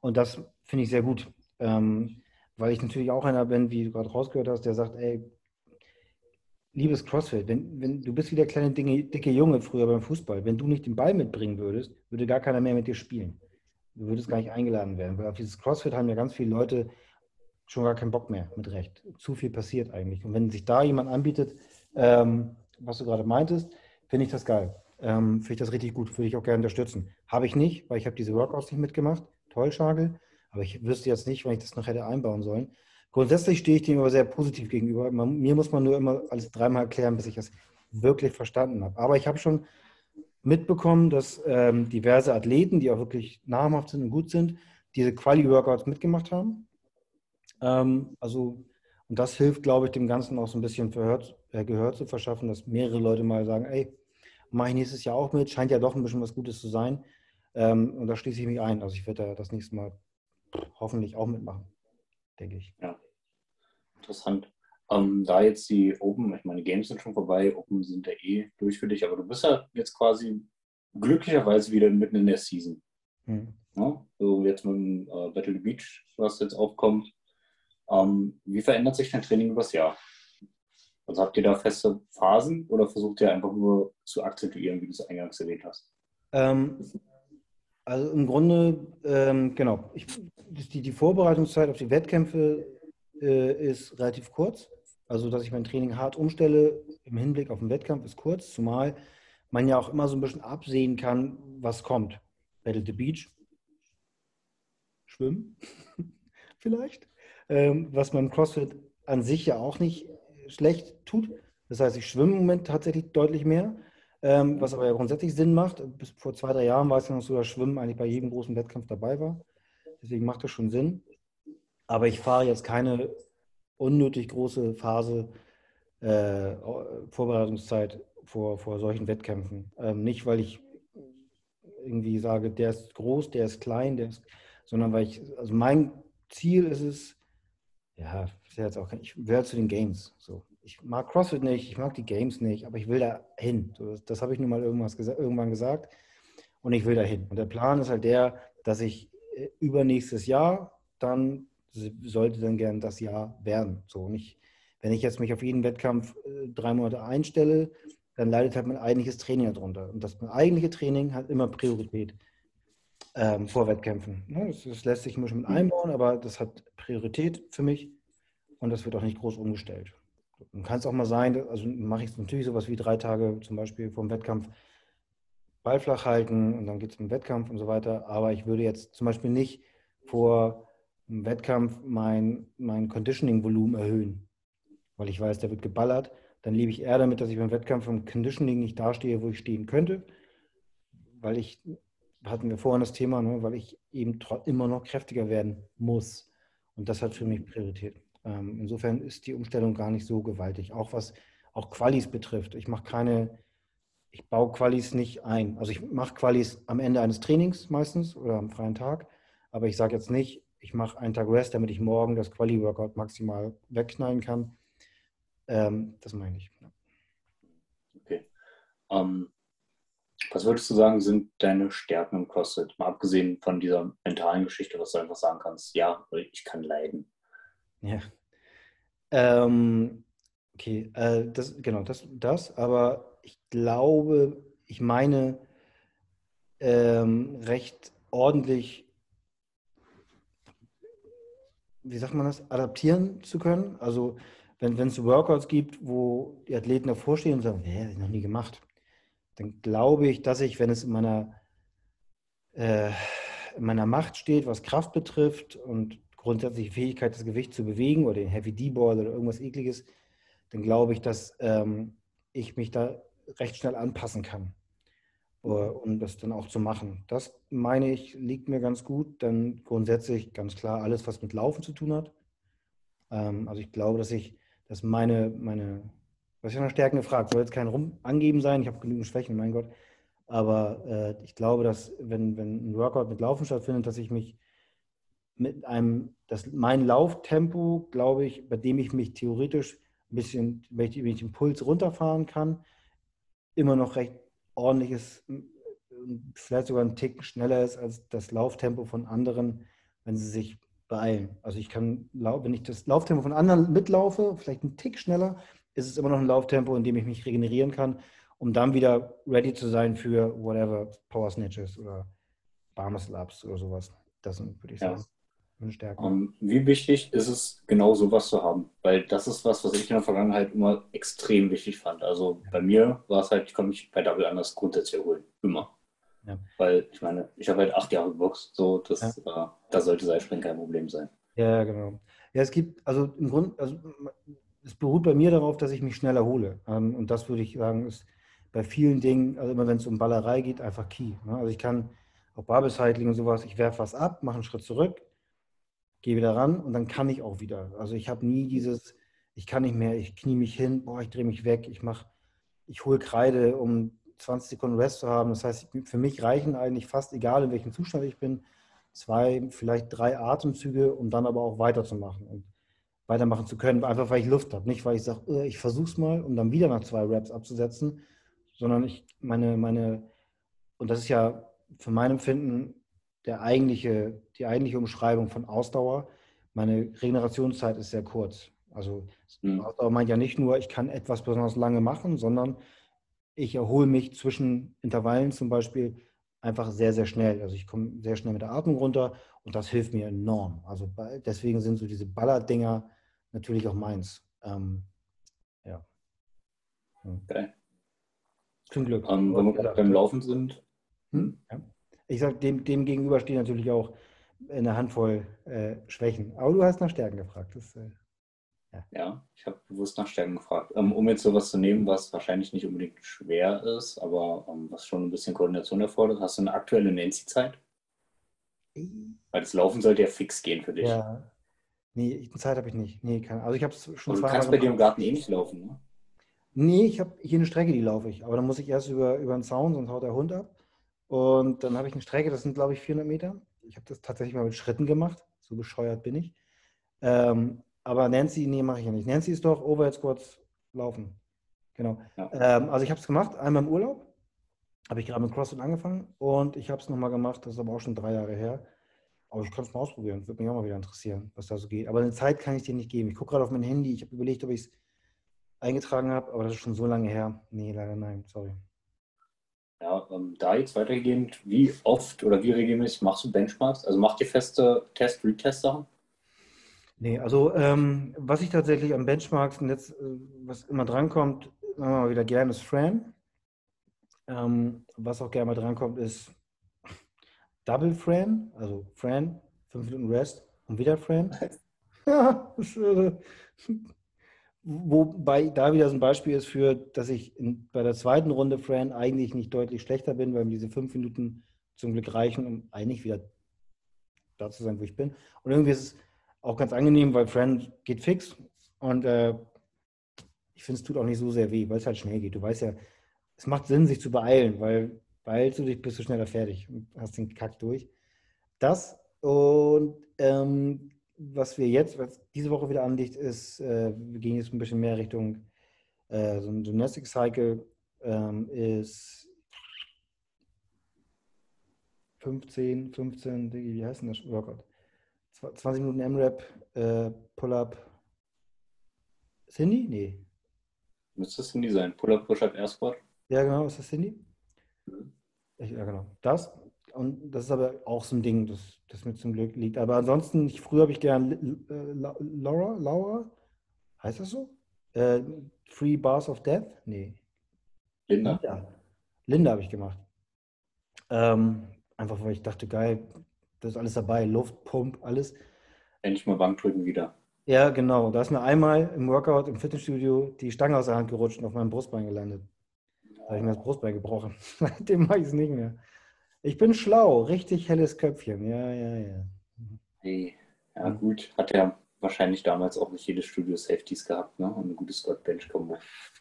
und das finde ich sehr gut. Ähm, weil ich natürlich auch einer bin, wie du gerade rausgehört hast, der sagt, ey, liebes CrossFit, wenn, wenn du bist wie der kleine dicke, dicke Junge früher beim Fußball, wenn du nicht den Ball mitbringen würdest, würde gar keiner mehr mit dir spielen. Du würdest gar nicht eingeladen werden, weil auf dieses CrossFit haben ja ganz viele Leute schon gar keinen Bock mehr, mit Recht. Zu viel passiert eigentlich. Und wenn sich da jemand anbietet, ähm, was du gerade meintest, finde ich das geil. Ähm, finde ich das richtig gut, würde ich auch gerne unterstützen. Habe ich nicht, weil ich habe diese Workouts nicht mitgemacht. Toll, Schagel. Aber ich wüsste jetzt nicht, wann ich das noch hätte einbauen sollen. Grundsätzlich stehe ich dem aber sehr positiv gegenüber. Man, mir muss man nur immer alles dreimal erklären, bis ich das wirklich verstanden habe. Aber ich habe schon mitbekommen, dass ähm, diverse Athleten, die auch wirklich namhaft sind und gut sind, diese Quali-Workouts mitgemacht haben. Ähm, also, und das hilft, glaube ich, dem Ganzen auch so ein bisschen verhört, äh, Gehör zu verschaffen, dass mehrere Leute mal sagen, ey, mache ich nächstes Jahr auch mit, scheint ja doch ein bisschen was Gutes zu sein. Ähm, und da schließe ich mich ein. Also ich werde da das nächste Mal hoffentlich auch mitmachen, denke ich. Ja, interessant. Ähm, da jetzt die Open, ich meine, Games sind schon vorbei, Open sind ja eh durch für dich, aber du bist ja jetzt quasi glücklicherweise wieder mitten in der Season. Hm. Ja, so jetzt mit dem äh, Battle the Beach, was jetzt aufkommt. Ähm, wie verändert sich dein Training übers Jahr? Also habt ihr da feste Phasen oder versucht ihr einfach nur zu akzentuieren, wie du es eingangs erwähnt hast? Ähm, also im Grunde, ähm, genau, ich, die, die Vorbereitungszeit auf die Wettkämpfe äh, ist relativ kurz. Also, dass ich mein Training hart umstelle im Hinblick auf den Wettkampf ist kurz, zumal man ja auch immer so ein bisschen absehen kann, was kommt. Battle the Beach, Schwimmen vielleicht, was man CrossFit an sich ja auch nicht schlecht tut. Das heißt, ich schwimme im Moment tatsächlich deutlich mehr, ähm, was aber ja grundsätzlich Sinn macht. Bis vor zwei, drei Jahren war es ja noch so, dass Schwimmen eigentlich bei jedem großen Wettkampf dabei war. Deswegen macht das schon Sinn. Aber ich fahre jetzt keine unnötig große Phase äh, Vorbereitungszeit vor, vor solchen Wettkämpfen. Ähm, nicht, weil ich irgendwie sage, der ist groß, der ist klein, der ist, sondern weil ich, also mein Ziel ist es, ja, jetzt auch, ich will zu den Games. So. Ich mag CrossFit nicht, ich mag die Games nicht, aber ich will da hin. So, das, das habe ich nun mal irgendwas gesa irgendwann gesagt und ich will da hin. Und der Plan ist halt der, dass ich äh, übernächstes Jahr dann sollte dann gern das Jahr werden. So nicht, wenn ich jetzt mich auf jeden Wettkampf äh, drei Monate einstelle, dann leidet halt mein eigentliches Training darunter. Und das eigentliche Training hat immer Priorität ähm, vor Wettkämpfen. Ne? Das, das, lässt sich immer schon mit einbauen, aber das hat Priorität für mich und das wird auch nicht groß umgestellt. Und kann es auch mal sein, also mache ich natürlich sowas wie drei Tage zum Beispiel vor dem Wettkampf Ball flach halten und dann geht es im Wettkampf und so weiter. Aber ich würde jetzt zum Beispiel nicht vor im Wettkampf mein, mein Conditioning-Volumen erhöhen, weil ich weiß, der wird geballert, dann lebe ich eher damit, dass ich beim Wettkampf im Conditioning nicht dastehe, wo ich stehen könnte, weil ich, hatten wir vorhin das Thema, ne, weil ich eben immer noch kräftiger werden muss. Und das hat für mich Priorität. Ähm, insofern ist die Umstellung gar nicht so gewaltig, auch was auch Qualis betrifft. Ich mache keine, ich baue Qualis nicht ein. Also ich mache Qualis am Ende eines Trainings meistens oder am freien Tag, aber ich sage jetzt nicht, ich mache einen Tag Rest, damit ich morgen das Quali-Workout maximal wegknallen kann. Ähm, das meine ich. Okay. Um, ähm, was würdest du sagen, sind deine Stärken im CrossFit? Mal abgesehen von dieser mentalen Geschichte, was du einfach sagen kannst, ja, ich kann leiden. Ja. Ähm, okay, äh, das, genau, das, das, aber ich glaube, ich meine ähm, recht ordentlich wie sagt man das, adaptieren zu können. Also wenn es Workouts gibt, wo die Athleten davor stehen und sagen, hä, habe ich noch nie gemacht, dann glaube ich, dass ich, wenn es in meiner, äh, in meiner Macht steht, was Kraft betrifft und grundsätzliche Fähigkeit, das Gewicht zu bewegen oder den Heavy D-Ball oder irgendwas ekliges, dann glaube ich, dass ähm, ich mich da recht schnell anpassen kann, uh, um das dann auch zu machen. Das meine ich, liegt mir ganz gut. Dann grundsätzlich ganz klar alles, was mit Laufen zu tun hat. Ähm, also ich glaube, dass ich, dass meine, meine, was ich nach Stärken gefragt, soll jetzt kein Rum angeben sein, ich habe genügend Schwächen, mein Gott. Aber äh, ich glaube, dass wenn, wenn ein Workout mit Laufen stattfindet, dass ich mich mit einem, dass mein Lauftempo, glaube ich, bei dem ich mich theoretisch ein bisschen, wenn ich, wenn ich den Puls runterfahren kann, immer noch recht ordentliches, vielleicht sogar ein Tick schneller ist als das Lauftempo von anderen, wenn sie sich beeilen. Also ich kann, wenn ich das Lauftempo von anderen mitlaufe, vielleicht ein Tick schneller, ist es immer noch ein Lauftempo, in dem ich mich regenerieren kann, um dann wieder ready zu sein für whatever Power Snatches oder Bar Muscle Ups oder sowas. Das würde ich sagen. Ja. Um, ähm, wie wichtig ist es, genau sowas zu haben? Weil das ist was, was ich in der Vergangenheit immer extrem wichtig fand. Also bei mir war es halt, ich konnte mich bei Double anders grundsätzlich erholen. Immer. Ja. Weil ich meine, ich habe halt acht Jahre geboxt, so das, ja. äh, da sollte Seilspringen kein Problem sein. Ja, genau. Ja, es gibt, also im Grunde, also es beruht bei mir darauf, dass ich mich schnell erhole. Ähm, und das würde ich sagen, ist bei vielen Dingen, also immer wenn es um Ballerei geht, einfach key. Ne? Also ich kann auch Barbelcycling und sowas, ich werfe was ab, mache einen Schritt zurück, gehe wieder ran und dann kann ich auch wieder. Also ich habe nie dieses, ich kann nicht mehr, ich knie mich hin, boah, ich drehe mich weg, ich mache, ich hole Kreide, um 20 Sekunden Rest zu haben. Das heißt, für mich reichen eigentlich fast, egal in welchem Zustand ich bin, zwei, vielleicht drei Atemzüge, um dann aber auch weiterzumachen und weitermachen zu können, einfach weil ich Luft habe. Nicht, weil ich sage, äh, ich versuche es mal, um dann wieder nach zwei Raps abzusetzen, sondern ich meine, meine, und das ist ja für mein Empfinden der eigentliche, die eigentliche Umschreibung von Ausdauer. Meine Regenerationszeit ist sehr kurz. Also mhm. Ausdauer meint ja nicht nur, ich kann etwas besonders lange machen, sondern ich erhole mich zwischen Intervallen zum Beispiel einfach sehr, sehr schnell. Also ich komme sehr schnell mit der Atmung runter und das hilft mir enorm. Also deswegen sind so diese Ballerdinger natürlich auch meins. Ähm, ja. Okay. Zum Glück. Ähm, wenn wir beim Laufen sind. Hm? Ja. Ich sage, dem, dem gegenüber stehen natürlich auch eine Handvoll äh, Schwächen. Aber du hast nach Stärken gefragt. Das, äh, ja. ja. ich habe bewusst nach Stärken gefragt. Ähm, um jetzt sowas zu nehmen, was wahrscheinlich nicht unbedingt schwer ist, aber ähm, was schon ein bisschen Koordination erfordert, hast du eine aktuelle Nancy-Zeit? Weil das Laufen sollte ja fix gehen für dich. Ja. Nee, Zeit habe ich nicht. Nee, kann, also ich habe es schon Du kannst bei dir im Garten eh nicht laufen, ne? Nee, ich habe hier eine Strecke, die laufe ich. Aber dann muss ich erst über, über den Zaun, sonst haut der Hund ab. Und dann habe ich eine Strecke, das sind glaube ich 400 Meter. Ich habe das tatsächlich mal mit Schritten gemacht. So bescheuert bin ich. Ähm, aber Nancy, nee, mache ich ja nicht. Nancy ist doch Overhead Squats laufen. Genau. Ja. Ähm, also ich habe es gemacht, einmal im Urlaub. Habe ich gerade mit CrossFit angefangen und ich habe es nochmal gemacht, das ist aber auch schon drei Jahre her. Aber ich kann es mal ausprobieren, würde mich auch mal wieder interessieren, was da so geht. Aber eine Zeit kann ich dir nicht geben. Ich gucke gerade auf mein Handy, ich habe überlegt, ob ich es eingetragen habe, aber das ist schon so lange her. Nee, leider nein, sorry. Ja, ähm, da jetzt weitergehend, wie oft oder wie regelmäßig machst du Benchmarks? Also macht ihr feste Test-Retest-Sachen? Nee, also ähm, was ich tatsächlich an Benchmarks und jetzt, äh, was immer drankommt, wir mal wieder gerne, ist Fran. Ähm, was auch gerne mal drankommt, ist Double Fran, also Fran, 5 Minuten Rest und wieder Fran. wobei da wieder so ein Beispiel ist für, dass ich in, bei der zweiten Runde Fran eigentlich nicht deutlich schlechter bin, weil mir diese 5 Minuten zum Glück reichen, um eigentlich wieder da zu sein, wo ich bin. Und irgendwie ist es auch ganz angenehm, weil Friend geht fix und äh, ich finde, es tut auch nicht so sehr weh, weil es halt schnell geht. Du weißt ja, es macht Sinn, sich zu beeilen, weil beeilst du dich, bist du schneller fertig und hast den Kack durch. Das und ähm, was wir jetzt, was diese Woche wieder anliegt, ist, äh, wir gehen jetzt ein bisschen mehr Richtung äh, so ein Gymnastic Cycle ähm, ist 15, 15, wie heißt denn das Workout? 20 Minuten M-Rap, äh, Pull-Up. Cindy? Nee. Müsste das Cindy sein. Pull-Up, Push-Up, Air Squat? Ja, genau. Ist das Cindy? Mhm. Ja, genau. Das. Und das ist aber auch so ein Ding, das, das mir zum Glück liegt. Aber ansonsten, ich, früher habe ich gern äh, Laura, Laura, heißt das so? Äh, Three Bars of Death? Nee. Linda. Linda, Linda habe ich gemacht. Ähm, einfach weil ich dachte, geil, das ist alles dabei, Luft, Pump, alles. endlich mal Bankdrücken wieder. Ja, genau. Da ist mir einmal im Workout im Fitnessstudio die Stange aus der Hand gerutscht und auf meinem Brustbein gelandet. Da habe ich mir das Brustbein gebrochen. Seitdem mache ich es nicht mehr. Ich bin schlau, richtig helles Köpfchen. Ja, ja, ja. Hey, ja gut. Hat ja wahrscheinlich damals auch nicht jedes Studio Safeties gehabt, ne? Und eine gute Squat Bench Combo.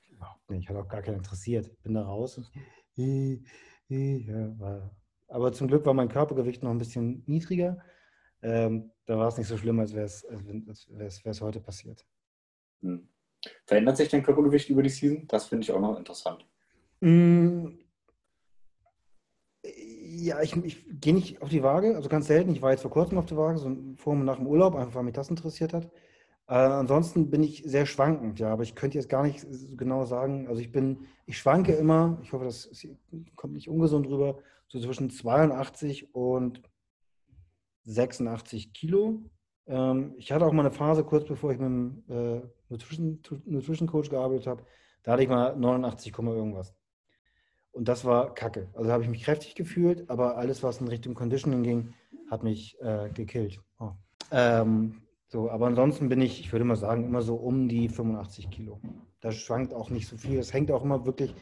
Überhaupt nicht. Hat auch gar keinen interessiert. Bin da raus. Ja, aber zum Glück war mein Körpergewicht noch ein bisschen niedriger. Ähm, da war es nicht so schlimm, als wäre es heute passiert. Hm. Verändert sich dein Körpergewicht über die Season? Das finde ich auch noch interessant. Mm, ja, ich, ich gehe nicht auf die Waage, also ganz selten. Ich war jetzt vor kurzem auf der Waage, so vor und nach dem Urlaub, einfach weil mich das interessiert hat. Äh, ansonsten bin ich sehr schwankend, ja, aber ich könnte jetzt gar nicht so genau sagen. Also ich bin, ich schwanke immer, ich hoffe, das kommt nicht ungesund rüber, so zwischen 82 und 86 Kilo. Ähm, ich hatte auch mal eine Phase, kurz bevor ich mit dem äh, Nutrition, Nutrition Coach gearbeitet habe, da hatte ich mal 89, irgendwas. Und das war kacke. Also habe ich mich kräftig gefühlt, aber alles, was in Richtung Conditioning ging, hat mich äh, gekillt. Oh. Ähm, so, aber ansonsten bin ich, ich würde mal sagen, immer so um die 85 Kilo. Das schwankt auch nicht so viel. Das hängt auch immer wirklich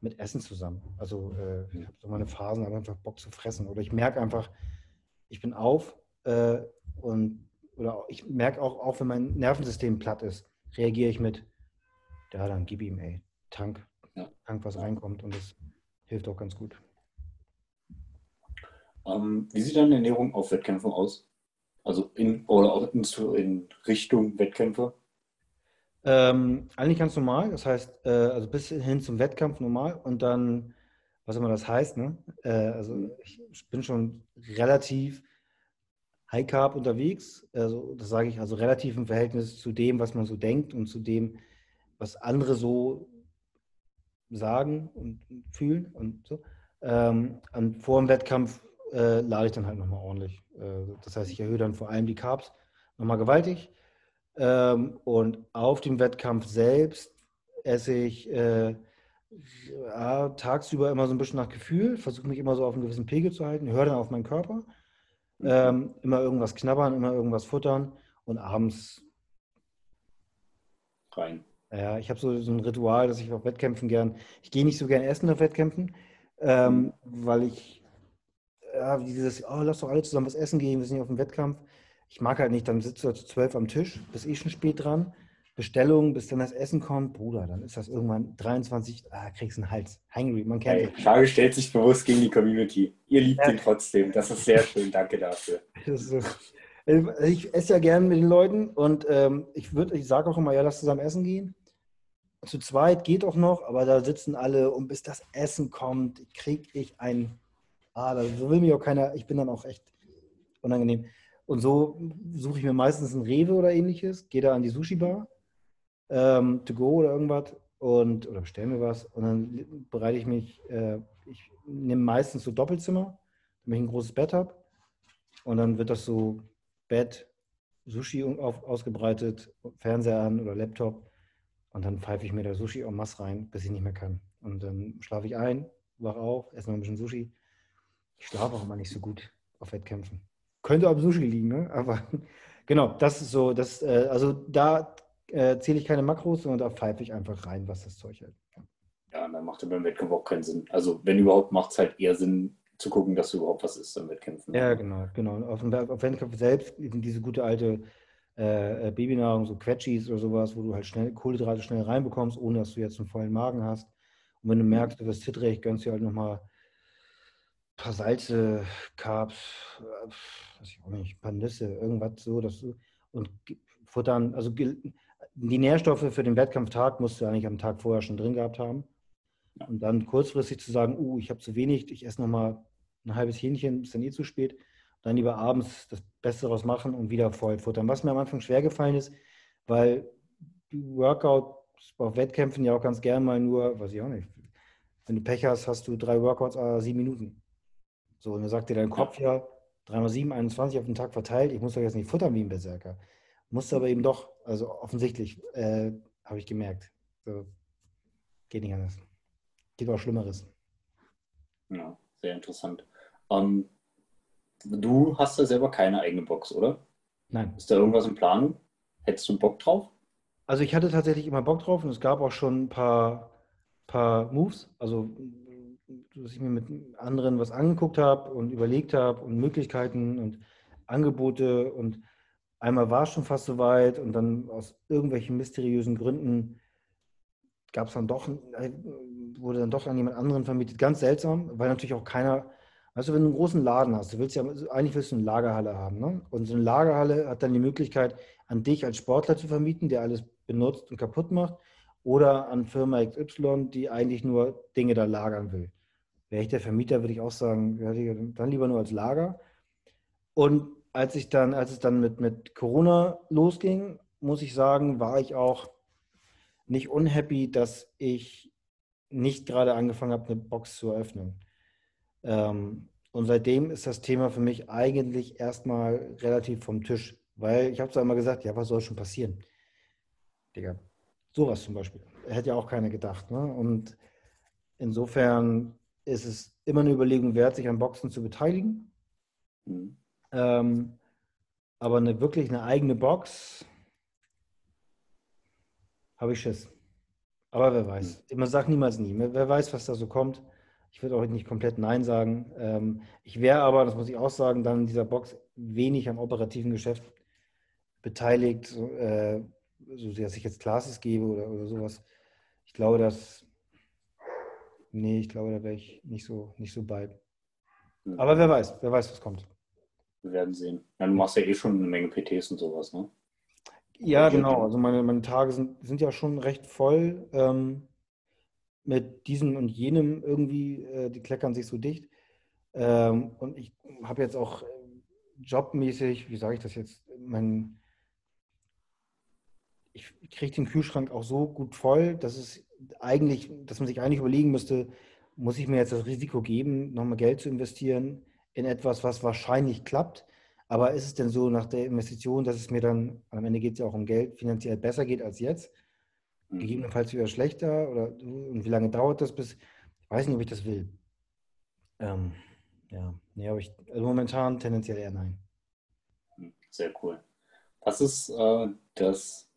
mit Essen zusammen. Also äh, ich habe so meine Phasen, habe einfach Bock zu fressen. Oder ich merke einfach, ich bin auf äh, und oder ich merke auch, auch wenn mein Nervensystem platt ist, reagiere ich mit, ja, dann gib ihm, ey, Tank, Tank, was reinkommt und das hilft auch ganz gut. Ähm, wie sieht deine Ernährung auf Wettkämpfen aus? Also in oder auch in, in Richtung Wettkämpfe? Ähm, eigentlich ganz normal, das heißt, äh, also bis hin zum Wettkampf normal und dann, was immer das heißt, ne? Äh, also ich bin schon relativ High Carb unterwegs, also das sage ich also relativ im Verhältnis zu dem, was man so denkt und zu dem, was andere so sagen und fühlen und so. Ähm, und vor dem Wettkampf äh, lade ich dann halt nochmal ordentlich. Äh, das heißt, ich erhöhe dann vor allem die Carbs nochmal gewaltig. Ähm, und auf dem Wettkampf selbst esse ich äh, ja, tagsüber immer so ein bisschen nach Gefühl, versuche mich immer so auf einen gewissen Pegel zu halten, höre dann auf meinen Körper, mhm. ähm, immer irgendwas knabbern, immer irgendwas futtern und abends rein. Ja, ich habe so, so ein Ritual, dass ich auf Wettkämpfen gern, ich gehe nicht so gern essen auf Wettkämpfen, ähm, weil ich ja, dieses, oh, lass doch alle zusammen was essen gehen, wir sind hier auf dem Wettkampf. Ich mag halt nicht, dann sitzt du zu zwölf am Tisch, bist eh schon spät dran, Bestellung, bis dann das Essen kommt, Bruder, dann ist das irgendwann 23, ah, kriegst einen Hals, hungry, man kennt hey, Frage stellt sich bewusst gegen die Community. Ihr liebt ja. ihn trotzdem, das ist sehr schön, danke dafür. So. Ich esse ja gern mit den Leuten und ähm, ich, ich sage auch immer, ja, lass zusammen essen gehen. Zu zweit geht auch noch, aber da sitzen alle und bis das Essen kommt, kriege ich ein ah, da will mich auch keiner, ich bin dann auch echt unangenehm. Und so suche ich mir meistens ein Rewe oder ähnliches, gehe da an die Sushi-Bar, ähm, to go oder irgendwas und oder bestelle mir was und dann bereite ich mich, äh, ich nehme meistens so Doppelzimmer, damit ich ein großes Bett habe und dann wird das so Bett, Sushi auf, ausgebreitet, Fernseher an oder Laptop und dann pfeife ich mir da Sushi en masse rein, bis ich nicht mehr kann. Und dann schlafe ich ein, wach auf, esse noch ein bisschen Sushi ich schlafe auch immer nicht so gut auf Wettkämpfen. Könnte am Sushi liegen, ne? aber genau, das ist so, das, äh, also da äh, zähle ich keine Makros, sondern da pfeife ich einfach rein, was das Zeug hält. Ja, ja dann macht ja beim Wettkampf auch keinen Sinn. Also wenn überhaupt, macht es halt eher Sinn, zu gucken, dass du überhaupt was isst am Wettkämpfen. Ja, genau, genau. Auf dem auf Wettkampf selbst, diese gute alte äh, äh, Babynahrung, so Quetschis oder sowas, wo du halt schnell Kohlenhydrate schnell reinbekommst, ohne dass du jetzt einen vollen Magen hast. Und wenn du merkst, du wirst zittrig, gönnst du halt nochmal paar Salze, Carbs, äh, weiß ich auch nicht, ein paar Nüsse, irgendwas so, dass du, und futtern, also die Nährstoffe für den Wettkampftag musst du eigentlich am Tag vorher schon drin gehabt haben. Und dann kurzfristig zu sagen, uh, ich habe zu wenig, ich esse nochmal ein halbes Hähnchen, ist dann eh zu spät. Dann lieber abends das Beste daraus machen und wieder voll futtern. Was mir am Anfang schwer gefallen ist, weil Workout auf Wettkämpfen ja auch ganz gern mal nur, weiß ich auch nicht, wenn du Pech hast, hast du drei Workouts, äh, sieben Minuten. So, und dann sagt dir dein Kopf ja, 3 mal 7, 21 auf den Tag verteilt, ich muss doch jetzt nicht futtern wie ein Berserker. Musste aber eben doch, also offensichtlich, äh, habe ich gemerkt. So, geht nicht anders. Geht auch Schlimmeres. Ja, sehr interessant. Um, ähm, du hast ja selber keine eigene Box, oder? Nein. Ist da irgendwas im Plan? Hättest du Bock drauf? Also ich hatte tatsächlich immer Bock drauf und es gab auch schon ein paar, paar Moves, also dass ich mir mit anderen was angeguckt habe und überlegt habe und Möglichkeiten und Angebote und einmal war es schon fast so weit und dann aus irgendwelchen mysteriösen Gründen gab es dann doch, wurde dann doch an jemand anderen vermietet. Ganz seltsam, weil natürlich auch keiner, du, wenn du einen großen Laden hast, du willst ja, eigentlich willst du eine Lagerhalle haben, ne? Und so eine Lagerhalle hat dann die Möglichkeit, an dich als Sportler zu vermieten, der alles benutzt und kaputt macht, oder an Firma XY, die eigentlich nur Dinge da lagern will. Wäre ich der Vermieter, würde ich auch sagen, dann lieber nur als Lager. Und als ich dann, als es dann mit, mit Corona losging, muss ich sagen, war ich auch nicht unhappy, dass ich nicht gerade angefangen habe, eine Box zu eröffnen. Ähm, und seitdem ist das Thema für mich eigentlich erstmal relativ vom Tisch. Weil ich habe zwar immer gesagt, ja, was soll schon passieren? Digga, sowas zum Beispiel. Hätte ja auch keiner gedacht. Ne? Und insofern ist es immer eine Überlegung wert, sich an Boxen zu beteiligen. Mhm. Ähm, aber eine, wirklich eine eigene Box habe ich Schiss. Aber wer weiß. Mhm. Man sagt niemals nie. Wer weiß, was da so kommt. Ich würde auch nicht komplett Nein sagen. Ähm, ich wäre aber, das muss ich auch sagen, dann in dieser Box wenig am operativen Geschäft beteiligt, so, äh, so dass ich jetzt Classes gebe oder, oder sowas. Ich glaube, dass, nee, ich glaube, da wäre ich nicht so, nicht so bei. Aber wer weiß, wer weiß, was kommt. Wir werden sehen. Ja, du machst ja eh schon eine Menge PTs und sowas, ne? Ja, genau. Also meine, meine Tage sind, sind ja schon recht voll. Ähm, mit diesem und jenem irgendwie, äh, die kleckern sich so dicht. Ähm, und ich habe jetzt auch äh, jobmäßig, wie sage ich das jetzt, mein, ich kriege den Kühlschrank auch so gut voll, dass es eigentlich, dass man sich eigentlich überlegen müsste, muss ich mir jetzt das Risiko geben, nochmal Geld zu investieren in etwas, was wahrscheinlich klappt. Aber ist es denn so nach der Investition, dass es mir dann, am Ende geht es ja auch um Geld, finanziell besser geht als jetzt? Mhm. Gegebenenfalls wieder schlechter? Oder und wie lange dauert das bis? Ich weiß nicht, ob ich das will. Ähm, ja, nee, aber ich, also momentan tendenziell eher nein. Sehr cool. Was ist äh, das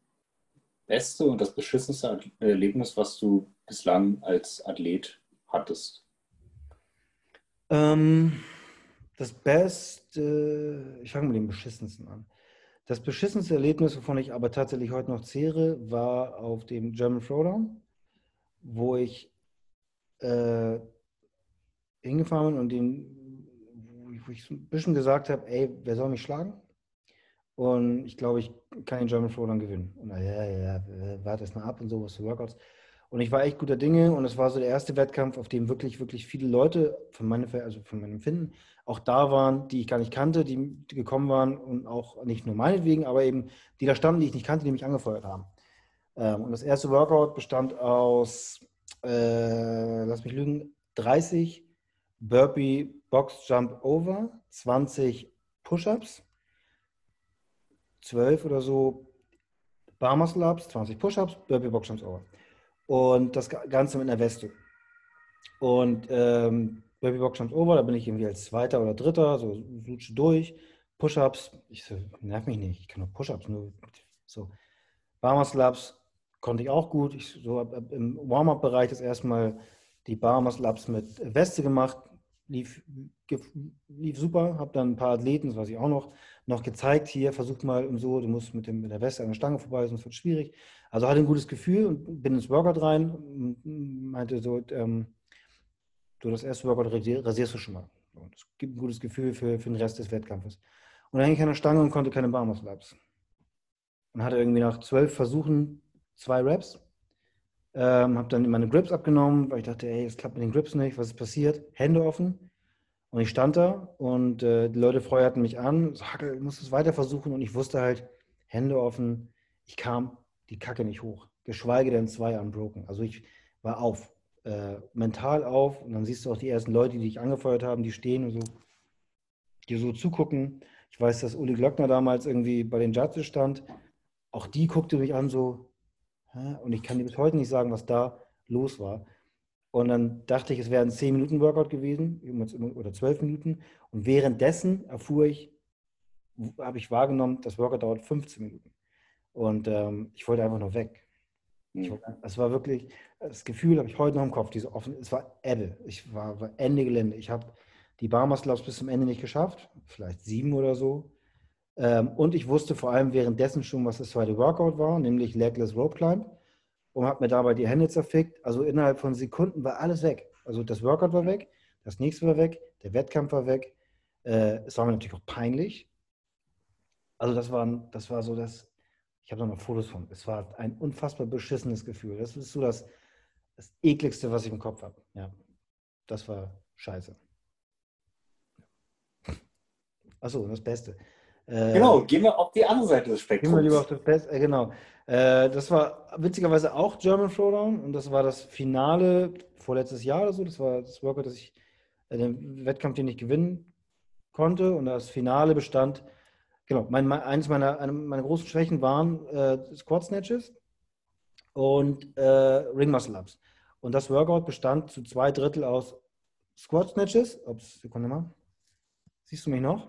beste und das beschissenste Erlebnis, was du bislang als Athlet hattest? Ähm, das Beste, ich fange mit dem Beschissensten an. Das beschissenste Erlebnis, wovon ich aber tatsächlich heute noch zehre, war auf dem German Throwdown, wo ich äh, hingefahren bin und den, wo ich, ein bisschen gesagt habe, ey, wer soll mich schlagen? Und ich glaube, ich kann den German Throwdown gewinnen. Und ja, ja, ja, warte erst mal ab und so, was für Workouts. Und ich war echt guter Dinge und es war so der erste Wettkampf, auf dem wirklich, wirklich viele Leute von meinem, also von meinem Empfinden auch da waren, die ich gar nicht kannte, die, gekommen waren und auch nicht nur meinetwegen, aber eben die da standen, die ich nicht kannte, die mich angefeuert haben. Ähm, und das erste Workout bestand aus, äh, lass mich lügen, 30 Burpee Box Jump Over, 20 Push-Ups, 12 oder so Bar Muscle Ups, 20 Push-Ups, Burpee Box Jumps Over. Und das Ganze mit einer Weste. Und ähm, Baby Box Over, da bin ich irgendwie als Zweiter oder Dritter, so lutsche durch. Push-Ups, ich so, nerv mich nicht, ich kann nur Push-Ups, nur so. Barmer Slaps konnte ich auch gut. Ich so ab, ab im Warm-Up-Bereich das erstmal die Barmer Slaps mit Weste gemacht, lief, lief super, habe dann ein paar Athleten, das weiß ich auch noch, noch gezeigt, hier, versucht mal und so, du musst mit, dem, mit der Weste an der Stange vorbei, sonst wird es schwierig. Also hatte ein gutes Gefühl und bin ins Workout rein und meinte so, ähm, du das erste Workout rasierst du schon mal. Und das gibt ein gutes Gefühl für, für den Rest des Wettkampfes. Und dann hing ich an der Stange und konnte keine Barmuscle-Ups. Und hatte irgendwie nach zwölf Versuchen zwei Raps. Ähm, habe dann meine Grips abgenommen, weil ich dachte, ey, es klappt mit den Grips nicht, was ist passiert? Hände offen. Und ich stand da und äh, die Leute feuerten mich an, so, Hackel, du es weiter versuchen. Und ich wusste halt, Hände offen, ich kam die Kacke nicht hoch. Geschweige denn zwei unbroken. Also ich war auf äh, mental auf und dann siehst du auch die ersten Leute, die dich angefeuert haben, die stehen und so, die so zugucken. Ich weiß, dass Uli Glockner damals irgendwie bei den Judges stand. Auch die guckte mich an so, hä? und ich kann dir bis heute nicht sagen, was da los war. Und dann dachte ich, es wäre ein 10-Minuten-Workout gewesen oder 12 Minuten. Und währenddessen erfuhr ich, habe ich wahrgenommen, das Workout dauert 15 Minuten. Und ähm, ich wollte einfach nur weg. Mhm. es war wirklich, das Gefühl habe ich heute noch im Kopf, diese offen, es war Ebbe. Ich war, war Ende Gelände. Ich habe die Barmuscle-Ups bis zum Ende nicht geschafft, vielleicht sieben oder so. Ähm, und ich wusste vor allem währenddessen schon, was das zweite Workout war, nämlich Legless Rope Climb. Und habe mir dabei die Hände zerfickt. Also innerhalb von Sekunden war alles weg. Also das Workout war weg, das nächste war weg, der Wettkampf war weg. Äh, es war mir natürlich auch peinlich. Also das war, das war so das, ich habe da noch Fotos von. Es war ein unfassbar beschissenes Gefühl. Das ist so das, das ekligste, was ich im Kopf habe. Ja, das war scheiße. Achso, das Beste. Äh, Genau, gehen wir auf die andere Seite des Gehen wir lieber auf Spektrums. das Beste. Äh, genau. Äh, das war witzigerweise auch German Throwdown und das war das Finale vorletztes Jahr oder so. Das war das Workout, das ich, äh, den Wettkampf, den ich gewinnen konnte. Und das Finale bestand, genau, mein, mein, eines meiner, eine meiner großen Schwächen waren äh, Squat Snatches und äh, Ring Muscle Ups. Und das Workout bestand zu zwei Drittel aus Squat Snatches. Ups, Sekunde mal. Siehst du mich noch?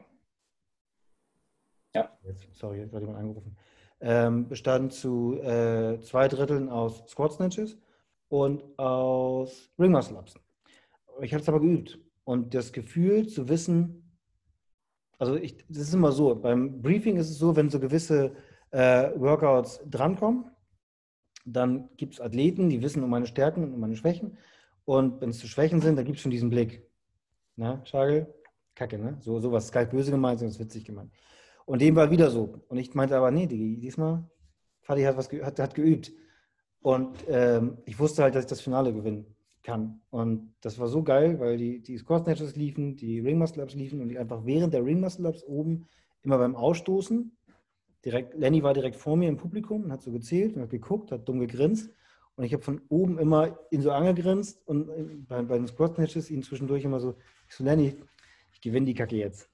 Ja. Jetzt, sorry, hat jemand angerufen. Ähm, bestand zu äh, zwei Dritteln aus Squat Snatches und aus Ring Muscle Ups. Ich habe es aber geübt. Und das Gefühl zu wissen, also ich, das ist immer so, beim Briefing ist es so, wenn so gewisse äh, Workouts drankommen, dann gibt es Athleten, die wissen um meine Stärken und um meine Schwächen. Und wenn es zu Schwächen sind, dann gibt es schon diesen Blick. Na, Schagel? Kacke, ne? So, sowas ist kalt böse gemeint, sondern ist witzig gemeint. Und dem war wieder so. Und ich meinte aber, nee, Digi, diesmal, Fadi hat, was ge hat, hat geübt. Und ähm, ich wusste halt, dass ich das Finale gewinnen kann. Und das war so geil, weil die, die Squat Snatches liefen, die Ring Muscle Ups liefen und ich einfach während der Ring Muscle Ups oben immer beim Ausstoßen, direkt, Lenny war direkt vor mir im Publikum und hat so gezählt und hat geguckt, hat dumm gegrinst. Und ich habe von oben immer ihn so angegrinst und äh, bei, bei den Squat Snatches ihn zwischendurch immer so, ich so, Lenny, ich gewinne die Kacke jetzt.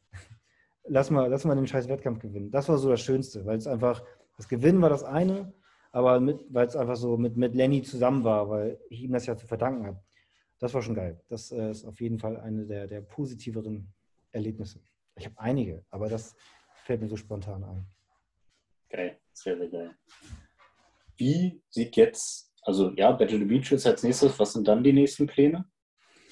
Lass mal, lass mal den scheiß Wettkampf gewinnen. Das war so das Schönste, weil es einfach, das Gewinnen war das eine, aber weil es einfach so mit, mit Lenny zusammen war, weil ich ihm das ja zu verdanken habe. Das war schon geil. Das äh, ist auf jeden Fall eine der, der positiveren Erlebnisse. Ich habe einige, aber das fällt mir so spontan ein. Geil, sehr, sehr geil. Wie sieht jetzt, also ja, Battle the Beach ist als nächstes, was sind dann die nächsten Pläne?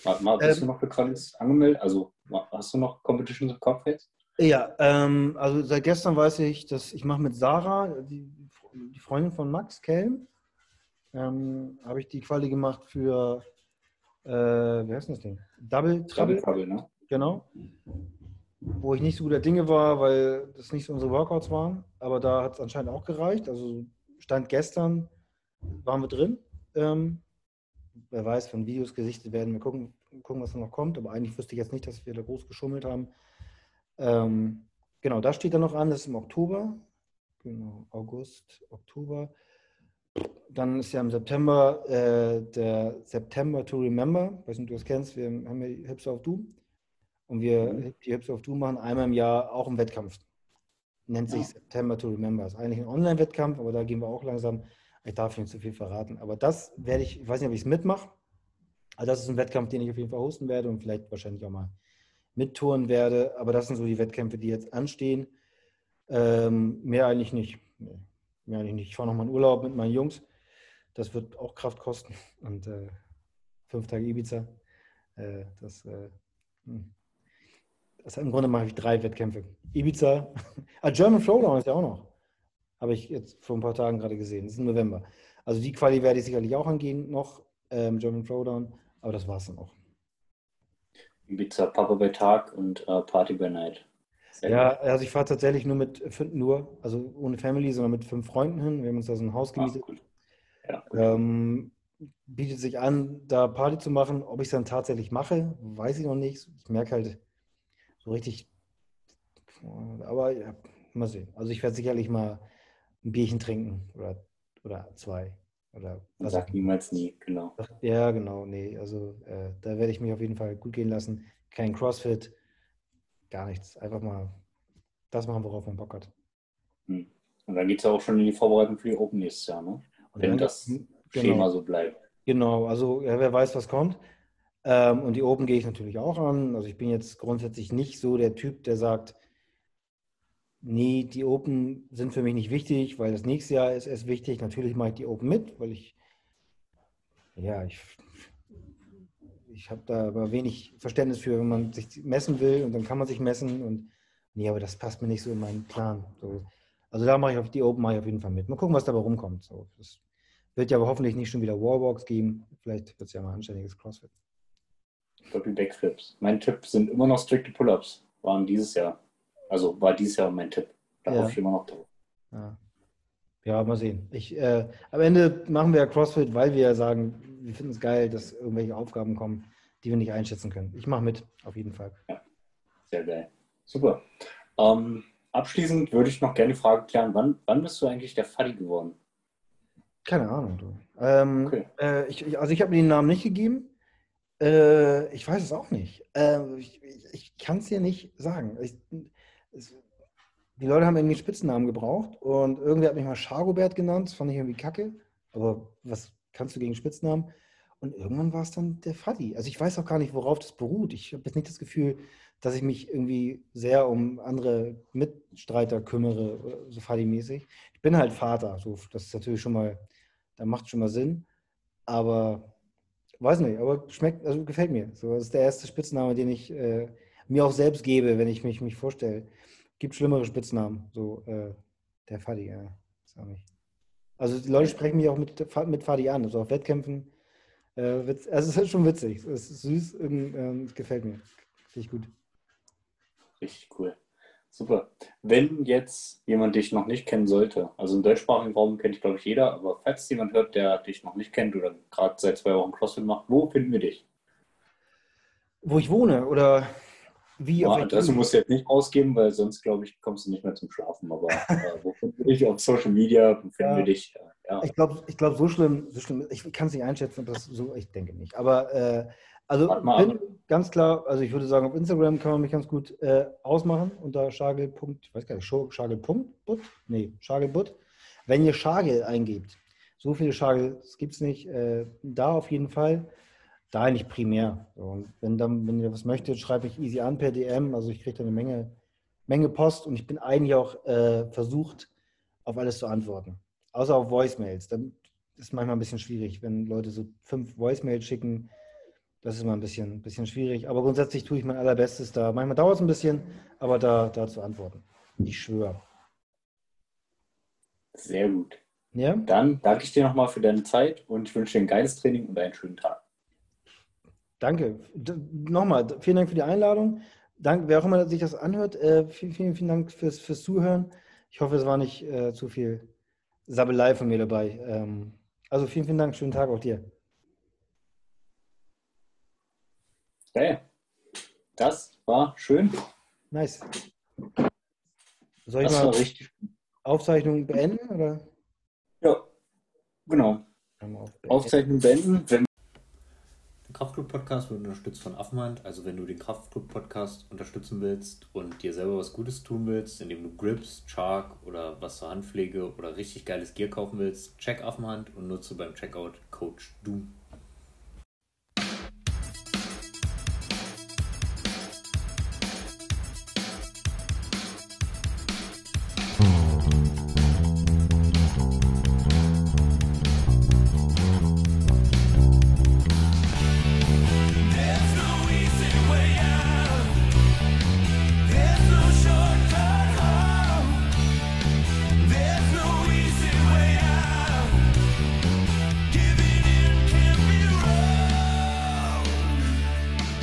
Warte mal, bist Ähm, du noch für Qualis angemeldet? Also hast du noch Competitions im Kopf jetzt? Ja, ähm, also seit gestern weiß ich, dass ich mache mit Sarah, die, die Freundin von Max Kelm, ähm, habe ich die Quali gemacht für, äh, wie heißt das Ding? Double Trouble, Trouble, ne? genau. Wo ich nicht so guter Dinge war, weil das nicht so unsere Workouts waren. Aber da hat es anscheinend auch gereicht. Also Stand gestern waren wir drin. Ähm, wer weiß, von Videos gesichtet werden. Wir gucken, gucken, was da noch kommt. Aber eigentlich wüsste ich jetzt nicht, dass wir da groß geschummelt haben. Ähm, genau, da steht dann noch an, das ist im Oktober. Genau, August, Oktober. Dann ist ja im September äh, der September to Remember. Ich weiß nicht, ob du das kennst. Wir haben ja die Hips of Doom. Und wir Mhm. die Hips of Doom machen einmal im Jahr auch einen Wettkampf. Nennt sich Ja. September to Remember. Ist eigentlich ein Online-Wettkampf, aber da gehen wir auch langsam. Ich darf nicht zu viel verraten. Aber das werde ich, ich weiß nicht, ob ich es mitmache. Aber das ist ein Wettkampf, den ich auf jeden Fall hosten werde und vielleicht wahrscheinlich auch mal mittouren werde. Aber das sind so die Wettkämpfe, die jetzt anstehen. Ähm, mehr eigentlich nicht. Nee, mehr eigentlich nicht. Ich fahre nochmal in Urlaub mit meinen Jungs. Das wird auch Kraft kosten. Und äh, fünf Tage Ibiza. Äh, das, äh, hm. das im Grunde mache ich drei Wettkämpfe. Ibiza. ah, German Throwdown ist ja auch noch. Habe ich jetzt vor ein paar Tagen gerade gesehen. Das ist im November. Also die Quali werde ich sicherlich auch angehen noch. Ähm, German Throwdown. Aber das war es dann auch. Ibiza, Papa bei Tag und äh, Party by Night. Sehr Ja, also ich fahre tatsächlich nur mit fünf, nur, also ohne Family, sondern mit fünf Freunden hin. Wir haben uns da so ein Haus. Ah, gemietet. Ja. Ähm, bietet sich an, da Party zu machen. Ob ich es dann tatsächlich mache, weiß ich noch nicht. Ich merke halt so richtig, aber ja, mal sehen. Also ich werde sicherlich mal ein Bierchen trinken oder, oder zwei. Oder Man was sagt niemals nie, genau. ja, genau, nee. Also äh, da werde ich mich auf jeden Fall gut gehen lassen. Kein Crossfit, gar nichts. Einfach mal das machen, worauf man Bock hat. Hm. Und dann geht es ja auch schon in die Vorbereitung für die Open nächstes Jahr, ne? Und Wenn das genau. Schema so bleibt. Genau, also ja, wer weiß, was kommt. Ähm, und die Open gehe ich natürlich auch an. Also ich bin jetzt grundsätzlich nicht so der Typ, der sagt, nee, die Open sind für mich nicht wichtig, weil das nächste Jahr ist erst wichtig. Natürlich mache ich die Open mit, weil ich, ja, ich, ich habe da aber wenig Verständnis für, wenn man sich messen will und dann kann man sich messen und nee, aber das passt mir nicht so in meinen Plan. So. Also da mache ich auf die Open mache ich auf jeden Fall mit. Mal gucken, was dabei rumkommt. So, das wird ja aber hoffentlich nicht schon wieder Warwalks geben. Vielleicht wird es ja mal anständiges CrossFit. Doppel Backflips. Mein Tipp sind immer noch strikte Pull-Ups. Waren dieses Jahr. Also war dieses Jahr mein Tipp. Da ja. hoffe ich immer noch drauf. Ja. ja, mal sehen. Ich, äh, am Ende machen wir ja CrossFit, weil wir ja sagen, wir finden es geil, dass irgendwelche Aufgaben kommen, die wir nicht einschätzen können. Ich mache mit, auf jeden Fall. Ja, sehr geil. Super. Ähm, abschließend würde ich noch gerne die Frage klären, wann, wann bist du eigentlich der Faddy geworden? Keine Ahnung. Du. Ähm, okay. äh, ich, also ich habe mir den Namen nicht gegeben. Äh, ich weiß es auch nicht. Äh, ich, ich, ich kann es dir nicht sagen. Ich, es, die Leute haben irgendwie einen Spitzennamen gebraucht und irgendwer hat mich mal Chargobert genannt. Das fand ich irgendwie kacke. Aber was kannst du gegen Spitznamen? Und irgendwann war es dann der Faddy. Also ich weiß auch gar nicht, worauf das beruht. Ich habe jetzt nicht das Gefühl, dass ich mich irgendwie sehr um andere Mitstreiter kümmere, so Faddy-mäßig. Ich bin halt Vater. So, das ist natürlich schon mal, da macht schon mal Sinn. Aber weiß nicht, aber schmeckt, also gefällt mir. So, das ist der erste Spitzname, den ich äh, mir auch selbst gebe, wenn ich mich, mich vorstelle. Gibt schlimmere Spitznamen. So, äh, der Fadi, ja. Ist auch nicht. Also die Leute sprechen mich auch mit, mit Fadi an, also auf Wettkämpfen. Äh, also es ist schon witzig. Es ist süß, ähm, gefällt mir. Ich gut. Richtig cool. Super. Wenn jetzt jemand dich noch nicht kennen sollte, also im deutschsprachigen Raum kennt dich, glaube ich, jeder, aber falls jemand hört, der dich noch nicht kennt oder gerade seit zwei Wochen CrossFit macht, wo finden wir dich? Wo ich wohne oder wie? Ja, Adresse musst du jetzt nicht ausgeben, weil sonst, glaube ich, kommst du nicht mehr zum Schlafen. Aber äh, wo finden wir dich? Auf Social Media, wo finden ja. wir dich? Ja. Ich glaube, ich glaub, so schlimm, so schlimm, ich kann es nicht einschätzen, das so, ich denke nicht. Aber äh, also bin ganz klar, also ich würde sagen, auf Instagram kann man mich ganz gut äh, ausmachen unter Schagel. Ich weiß gar nicht, Schagel. Nee, Schagelbutt. Wenn ihr Schagel eingebt, so viele Schagel gibt es nicht, äh, da auf jeden Fall. Da nicht primär. und wenn, dann, wenn ihr was möchtet, schreibe ich easy an per DM. Also ich kriege da eine Menge, Menge Post und ich bin eigentlich auch äh, versucht, auf alles zu antworten. Außer auf Voicemails. Dann ist manchmal ein bisschen schwierig, wenn Leute so fünf Voicemails schicken. Das ist immer ein bisschen, bisschen schwierig. Aber grundsätzlich tue ich mein allerbestes da. Manchmal dauert es ein bisschen, aber da, da zu antworten. Ich schwöre. Sehr gut. Ja? Dann danke ich dir nochmal für deine Zeit und ich wünsche dir ein geiles Training und einen schönen Tag. Danke. Nochmal, vielen Dank für die Einladung. Dank, wer auch immer sich das anhört, äh, vielen, vielen, vielen Dank fürs, fürs Zuhören. Ich hoffe, es war nicht äh, zu viel Sabbelei von mir dabei. Ähm, also vielen, vielen Dank. Schönen Tag auch dir. Okay. Das war schön. Nice. Soll ich das mal Aufzeichnung beenden? Oder? Ja, genau. Aufzeichnung beenden. Wenn Kraftclub-Podcast wird unterstützt von Affenhand. Also wenn du den Kraftclub-Podcast unterstützen willst und dir selber was Gutes tun willst, indem du Grips, Chark oder was zur Handpflege oder richtig geiles Gear kaufen willst, check Affenhand und nutze beim Checkout Coach Doom.